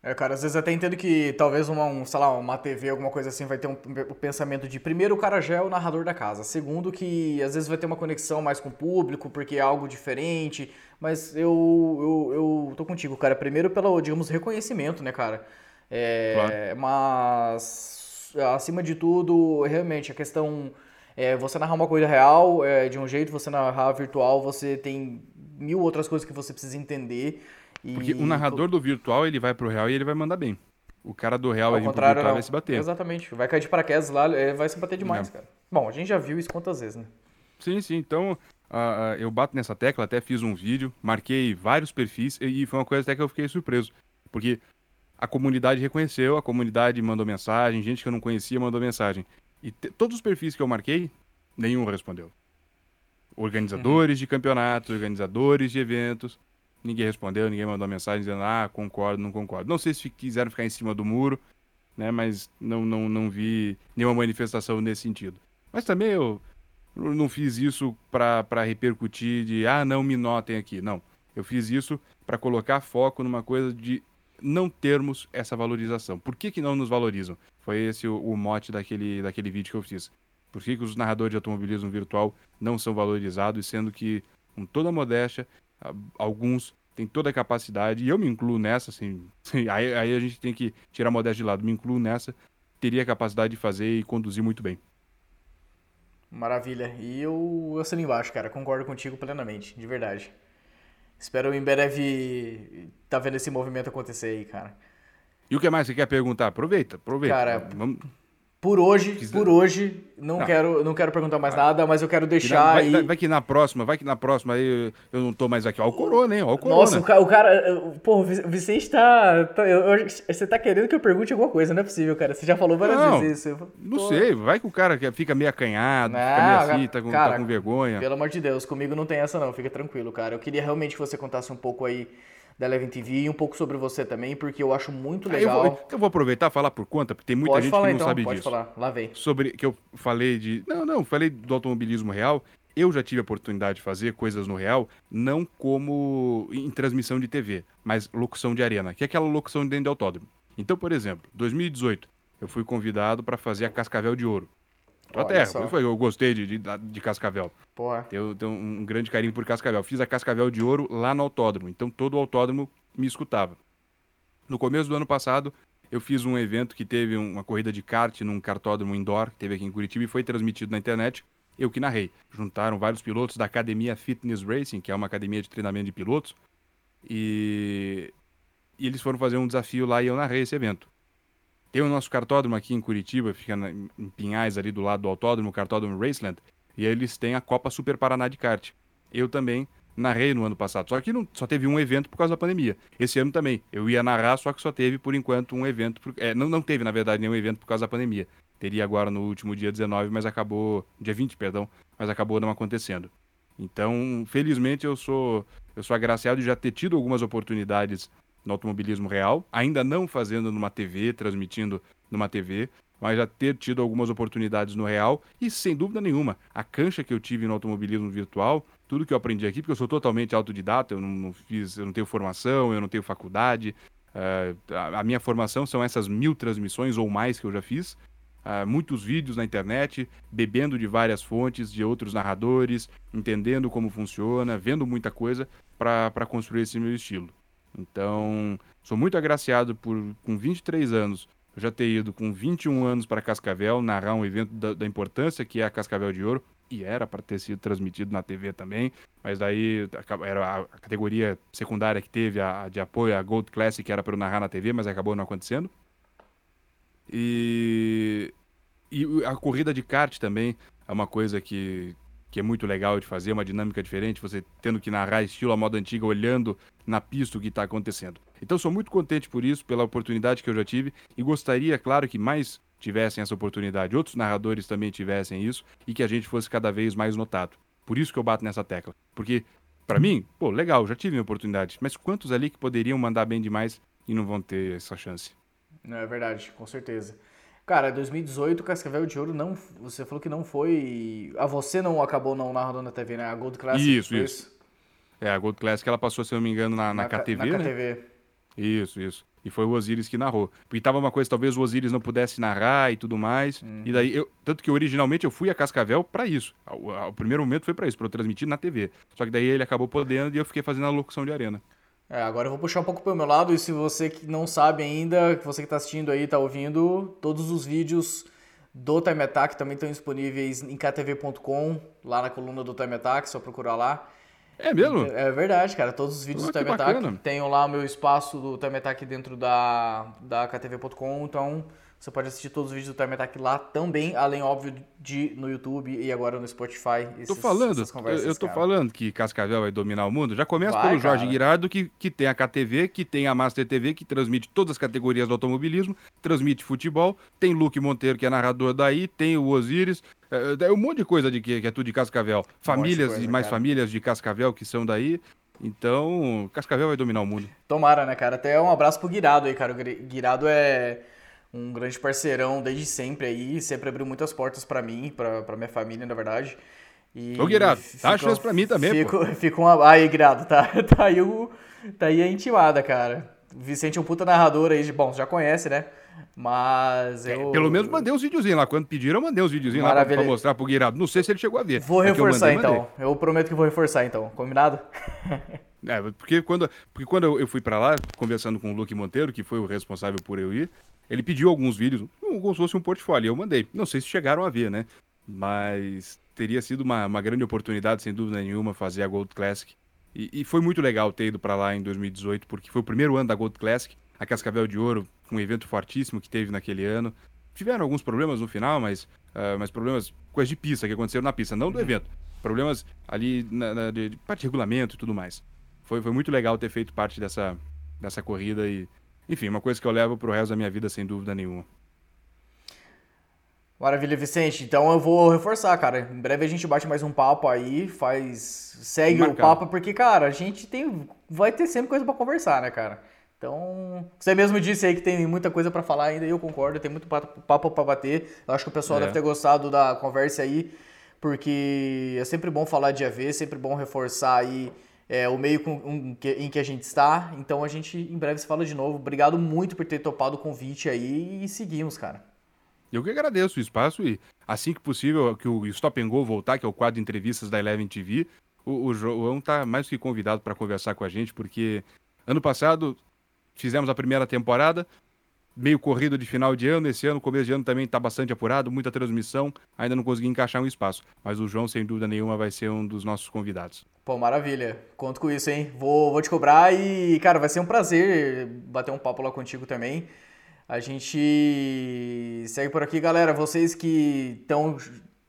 É, cara, às vezes até entendo que talvez uma, um, sei lá, uma TV, alguma coisa assim, vai ter um, um, pensamento de primeiro o cara já é o narrador da casa, segundo que às vezes vai ter uma conexão mais com o público, porque é algo diferente, mas eu, eu, eu tô contigo, cara, primeiro pelo, digamos, reconhecimento, né, cara? É, claro. Mas, acima de tudo, realmente, a questão é você narrar uma coisa real é, de um jeito, você narrar virtual, você tem mil outras coisas que você precisa entender, e... Porque o narrador do virtual, ele vai pro real e ele vai mandar bem. O cara do real vai pro virtual vai se bater. Exatamente. Vai cair de paraquedas lá, vai se bater demais, é. cara. Bom, a gente já viu isso quantas vezes, né? Sim, sim. Então, uh, eu bato nessa tecla, até fiz um vídeo, marquei vários perfis e foi uma coisa até que eu fiquei surpreso. Porque a comunidade reconheceu, a comunidade mandou mensagem, gente que eu não conhecia mandou mensagem. E todos os perfis que eu marquei, nenhum respondeu. Organizadores uhum. de campeonatos, organizadores de eventos, Ninguém respondeu, ninguém mandou mensagem dizendo, ah, concordo, não concordo. Não sei se quiseram ficar em cima do muro, né? Mas não, não, não vi nenhuma manifestação nesse sentido. Mas também eu não fiz isso para repercutir de, ah, não me notem aqui. Não. Eu fiz isso para colocar foco numa coisa de não termos essa valorização. Por que, que não nos valorizam? Foi esse o, o mote daquele, daquele vídeo que eu fiz. Por que, que os narradores de automobilismo virtual não são valorizados, sendo que, com toda a modéstia, alguns têm toda a capacidade, e eu me incluo nessa, assim, aí, aí a gente tem que tirar a modéstia de lado, me incluo nessa, teria a capacidade de fazer e conduzir muito bem. Maravilha. E eu assino embaixo, cara. Concordo contigo plenamente, de verdade. Espero em breve tá vendo esse movimento acontecer aí, cara. E o que mais você quer perguntar? Aproveita, aproveita. Cara, Vamos... Por hoje, por hoje, não, não, quero, não quero perguntar mais nada, mas eu quero deixar vai, aí... Vai, vai, que na próxima, vai que na próxima aí eu não tô mais aqui. Ó, o Corona, hein? Ó, o Corona. Nossa, o cara, o cara... Pô, o Vicente tá... tá eu, você tá querendo que eu pergunte alguma coisa, não é possível, cara. Você já falou várias não, vezes isso. Não sei, vai que o cara fica meio acanhado, não, fica meio assim, tá com, cara, tá com vergonha. Pelo amor de Deus, comigo não tem essa não, fica tranquilo, cara. Eu queria realmente que você contasse um pouco aí da Eleven TV e um pouco sobre você também, porque eu acho muito legal. Ah, eu, vou, eu, vou, aproveitar e falar por conta, porque tem muita pode gente falar, que não então, sabe pode disso. Pode falar, lá vem. Sobre que eu falei de. Não, não, falei do automobilismo real. Eu já tive a oportunidade de fazer coisas no real, não como em transmissão de TV, mas locução de arena, que é aquela locução dentro de autódromo. Então, por exemplo, 2018, eu fui convidado para fazer a Cascavel de Ouro. Foi, eu gostei de, de, de Cascavel. Porra. Eu tenho um grande carinho por Cascavel. Fiz a Cascavel de Ouro lá no autódromo. Então todo o autódromo me escutava. No começo do ano passado, eu fiz um evento que teve uma corrida de kart num cartódromo indoor, que teve aqui em Curitiba e foi transmitido na internet. Eu que narrei. Juntaram vários pilotos da Academia Fitness Racing, que é uma academia de treinamento de pilotos. E, e eles foram fazer um desafio lá e eu narrei esse evento. Tem o nosso cartódromo aqui em Curitiba, fica na, em Pinhais, ali do lado do autódromo, o cartódromo Raceland, e eles têm a Copa Super Paraná de kart. Eu também narrei no ano passado, só que não, só teve um evento por causa da pandemia. Esse ano também, eu ia narrar, só que só teve por enquanto um evento, por, é, não, não teve na verdade nenhum evento por causa da pandemia. Teria agora no último dia 19, mas acabou, dia 20, perdão, mas acabou não acontecendo. Então, felizmente eu sou eu sou agraciado de já ter tido algumas oportunidades no automobilismo real, ainda não fazendo numa TV, transmitindo numa TV, mas já ter tido algumas oportunidades no real e sem dúvida nenhuma, a cancha que eu tive no automobilismo virtual, tudo que eu aprendi aqui, porque eu sou totalmente autodidata, eu não, não fiz, eu não tenho formação, eu não tenho faculdade, uh, a, a minha formação são essas mil transmissões ou mais que eu já fiz, uh, muitos vídeos na internet, bebendo de várias fontes, de outros narradores, entendendo como funciona, vendo muita coisa para construir esse meu estilo. Então, sou muito agraciado por, com 23 anos, eu já ter ido com 21 anos para Cascavel, narrar um evento da, da importância que é a Cascavel de Ouro, e era para ter sido transmitido na TV também, mas daí era a categoria secundária que teve a, de apoio, a Gold Classic, que era para eu narrar na TV, mas acabou não acontecendo. E, e a corrida de kart também é uma coisa que, que é muito legal de fazer, uma dinâmica diferente, você tendo que narrar estilo a moda antiga, olhando na pista o que está acontecendo. Então sou muito contente por isso, pela oportunidade que eu já tive e gostaria, claro, que mais tivessem essa oportunidade, outros narradores também tivessem isso e que a gente fosse cada vez mais notado. Por isso que eu bato nessa tecla. Porque, para mim, pô, legal, já tive minha oportunidade, mas quantos ali que poderiam mandar bem demais e não vão ter essa chance? Não, é verdade, com certeza. Cara, 2018, Cascavel de Ouro não. Você falou que não foi. A ah, você não acabou não narrando na TV, né? A Gold Classic. Isso, isso. É, a Gold Classic ela passou, se eu não me engano, na, na, na KTV, na né? KTV. Isso, isso. E foi o Osiris que narrou. Porque tava uma coisa, talvez o Osiris não pudesse narrar e tudo mais. Uhum. E daí, eu, tanto que originalmente eu fui a Cascavel para isso. O, o, primeiro momento foi para isso, para eu transmitir na TV. Só que daí ele acabou podendo e eu fiquei fazendo a locução de arena. É, agora eu vou puxar um pouco pro meu lado, e se você que não sabe ainda, que você que está assistindo aí, está ouvindo, todos os vídeos do Time Attack também estão disponíveis em ktv.com, lá na coluna do Time Attack, só procurar lá. É mesmo? É verdade, cara. Todos os vídeos oh, do Time Attack. Tenho lá o meu espaço do Time Attack dentro da, da ktv.com, então você pode assistir todos os vídeos do Time Attack lá também, além, óbvio, de no YouTube e agora no Spotify. Esses, tô falando, eu, eu tô cara. falando que Cascavel vai dominar o mundo. Já começa vai, pelo Jorge Guirardo, que, que tem a KTV, que tem a Master TV, que transmite todas as categorias do automobilismo, transmite futebol, tem Luke Monteiro, que é narrador daí, tem o Osiris, é, é um monte de coisa de que, que é tudo de Cascavel. Famílias coisa, e mais cara. famílias de Cascavel que são daí. Então, Cascavel vai dominar o mundo. Tomara, né, cara? Até um abraço pro Guirado aí, cara. O Guirado é um grande parceirão desde sempre aí, sempre abriu muitas portas para mim, para minha família, na verdade. E Ô, Guirado, dá chance pra mim também, fico, pô. Fico uma... Aí, Guirado, tá, tá, aí o, tá aí a intimada, cara. O Vicente é um puta narrador aí, de, bom, já conhece, né? Mas é, eu... É, pelo menos mandei os videozinhos lá. Quando pediram, eu mandei os videozinhos lá pra, pra, mostrar pro Guirado. Não sei se ele chegou a ver. Vou é reforçar eu mandei, então. Mandei. Eu prometo que vou reforçar então. Combinado? é, porque quando, porque quando eu fui para lá, conversando com o Luke Monteiro, que foi o responsável por eu ir, ele pediu alguns vídeos, como se fosse um portfólio, eu mandei. Não sei se chegaram a ver, né? Mas teria sido uma, uma grande oportunidade, sem dúvida nenhuma, fazer a Gold Classic. E, e foi muito legal ter ido para lá em 2018, porque foi o primeiro ano da Gold Classic. A Cascavel de Ouro, um evento fortíssimo que teve naquele ano. Tiveram alguns problemas no final, mas, uh, mas problemas, coisas de pista que aconteceram na pista, não do evento. Problemas ali na, na de, de parte de regulamento e tudo mais. Foi, foi muito legal ter feito parte dessa, dessa corrida e enfim, uma coisa que eu levo pro resto da minha vida, sem dúvida nenhuma. Maravilha, Vicente. Então eu vou reforçar, cara. Em breve a gente bate mais um papo aí, faz. Segue Marcado. o papo, porque, cara, a gente tem. Vai ter sempre coisa para conversar, né, cara? Então, você mesmo disse aí que tem muita coisa para falar ainda, e eu concordo, tem muito papo para bater. Eu acho que o pessoal é. deve ter gostado da conversa aí, porque é sempre bom falar de AV, é sempre bom reforçar aí é, o meio com, um, que, em que a gente está. Então a gente em breve se fala de novo. Obrigado muito por ter topado o convite aí e seguimos, cara. Eu que agradeço o espaço e assim que possível que o Stop and Go voltar, que é o quadro de entrevistas da Eleven TV, o, o João tá mais que convidado para conversar com a gente, porque ano passado fizemos a primeira temporada, meio corrido de final de ano. Esse ano, começo de ano também está bastante apurado, muita transmissão. Ainda não consegui encaixar um espaço. Mas o João, sem dúvida nenhuma, vai ser um dos nossos convidados. Pô, maravilha. Conto com isso, hein? Vou, vou te cobrar e, cara, vai ser um prazer bater um papo lá contigo também. A gente segue por aqui, galera. Vocês que estão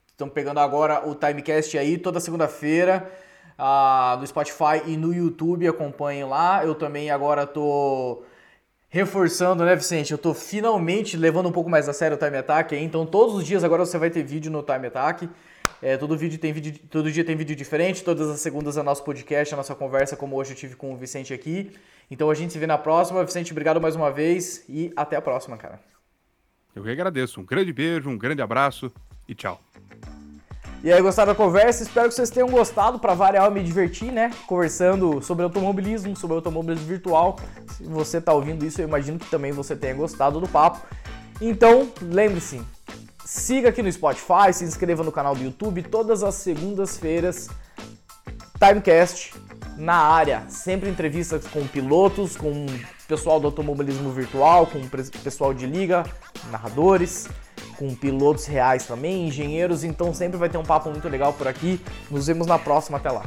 estão pegando agora o Timecast aí toda segunda-feira ah, no Spotify e no YouTube, acompanhem lá. Eu também agora tô reforçando, né, Vicente? Eu tô finalmente levando um pouco mais a sério o Time Attack, hein? então todos os dias agora você vai ter vídeo no Time Attack. É, todo, vídeo tem vídeo, todo dia tem vídeo diferente, todas as segundas é nosso podcast, a nossa conversa, como hoje eu tive com o Vicente aqui. Então a gente se vê na próxima. Vicente, obrigado mais uma vez e até a próxima, cara. Eu que agradeço. Um grande beijo, um grande abraço e tchau. E aí, gostaram da conversa? Espero que vocês tenham gostado. Para variar, eu me divertir, né? Conversando sobre automobilismo, sobre automobilismo virtual. Se você está ouvindo isso, eu imagino que também você tenha gostado do papo. Então, lembre-se, Siga aqui no Spotify, se inscreva no canal do YouTube, todas as segundas-feiras, Timecast na área. Sempre entrevistas com pilotos, com pessoal do automobilismo virtual, com pessoal de liga, narradores, com pilotos reais também, engenheiros. Então sempre vai ter um papo muito legal por aqui. Nos vemos na próxima. Até lá.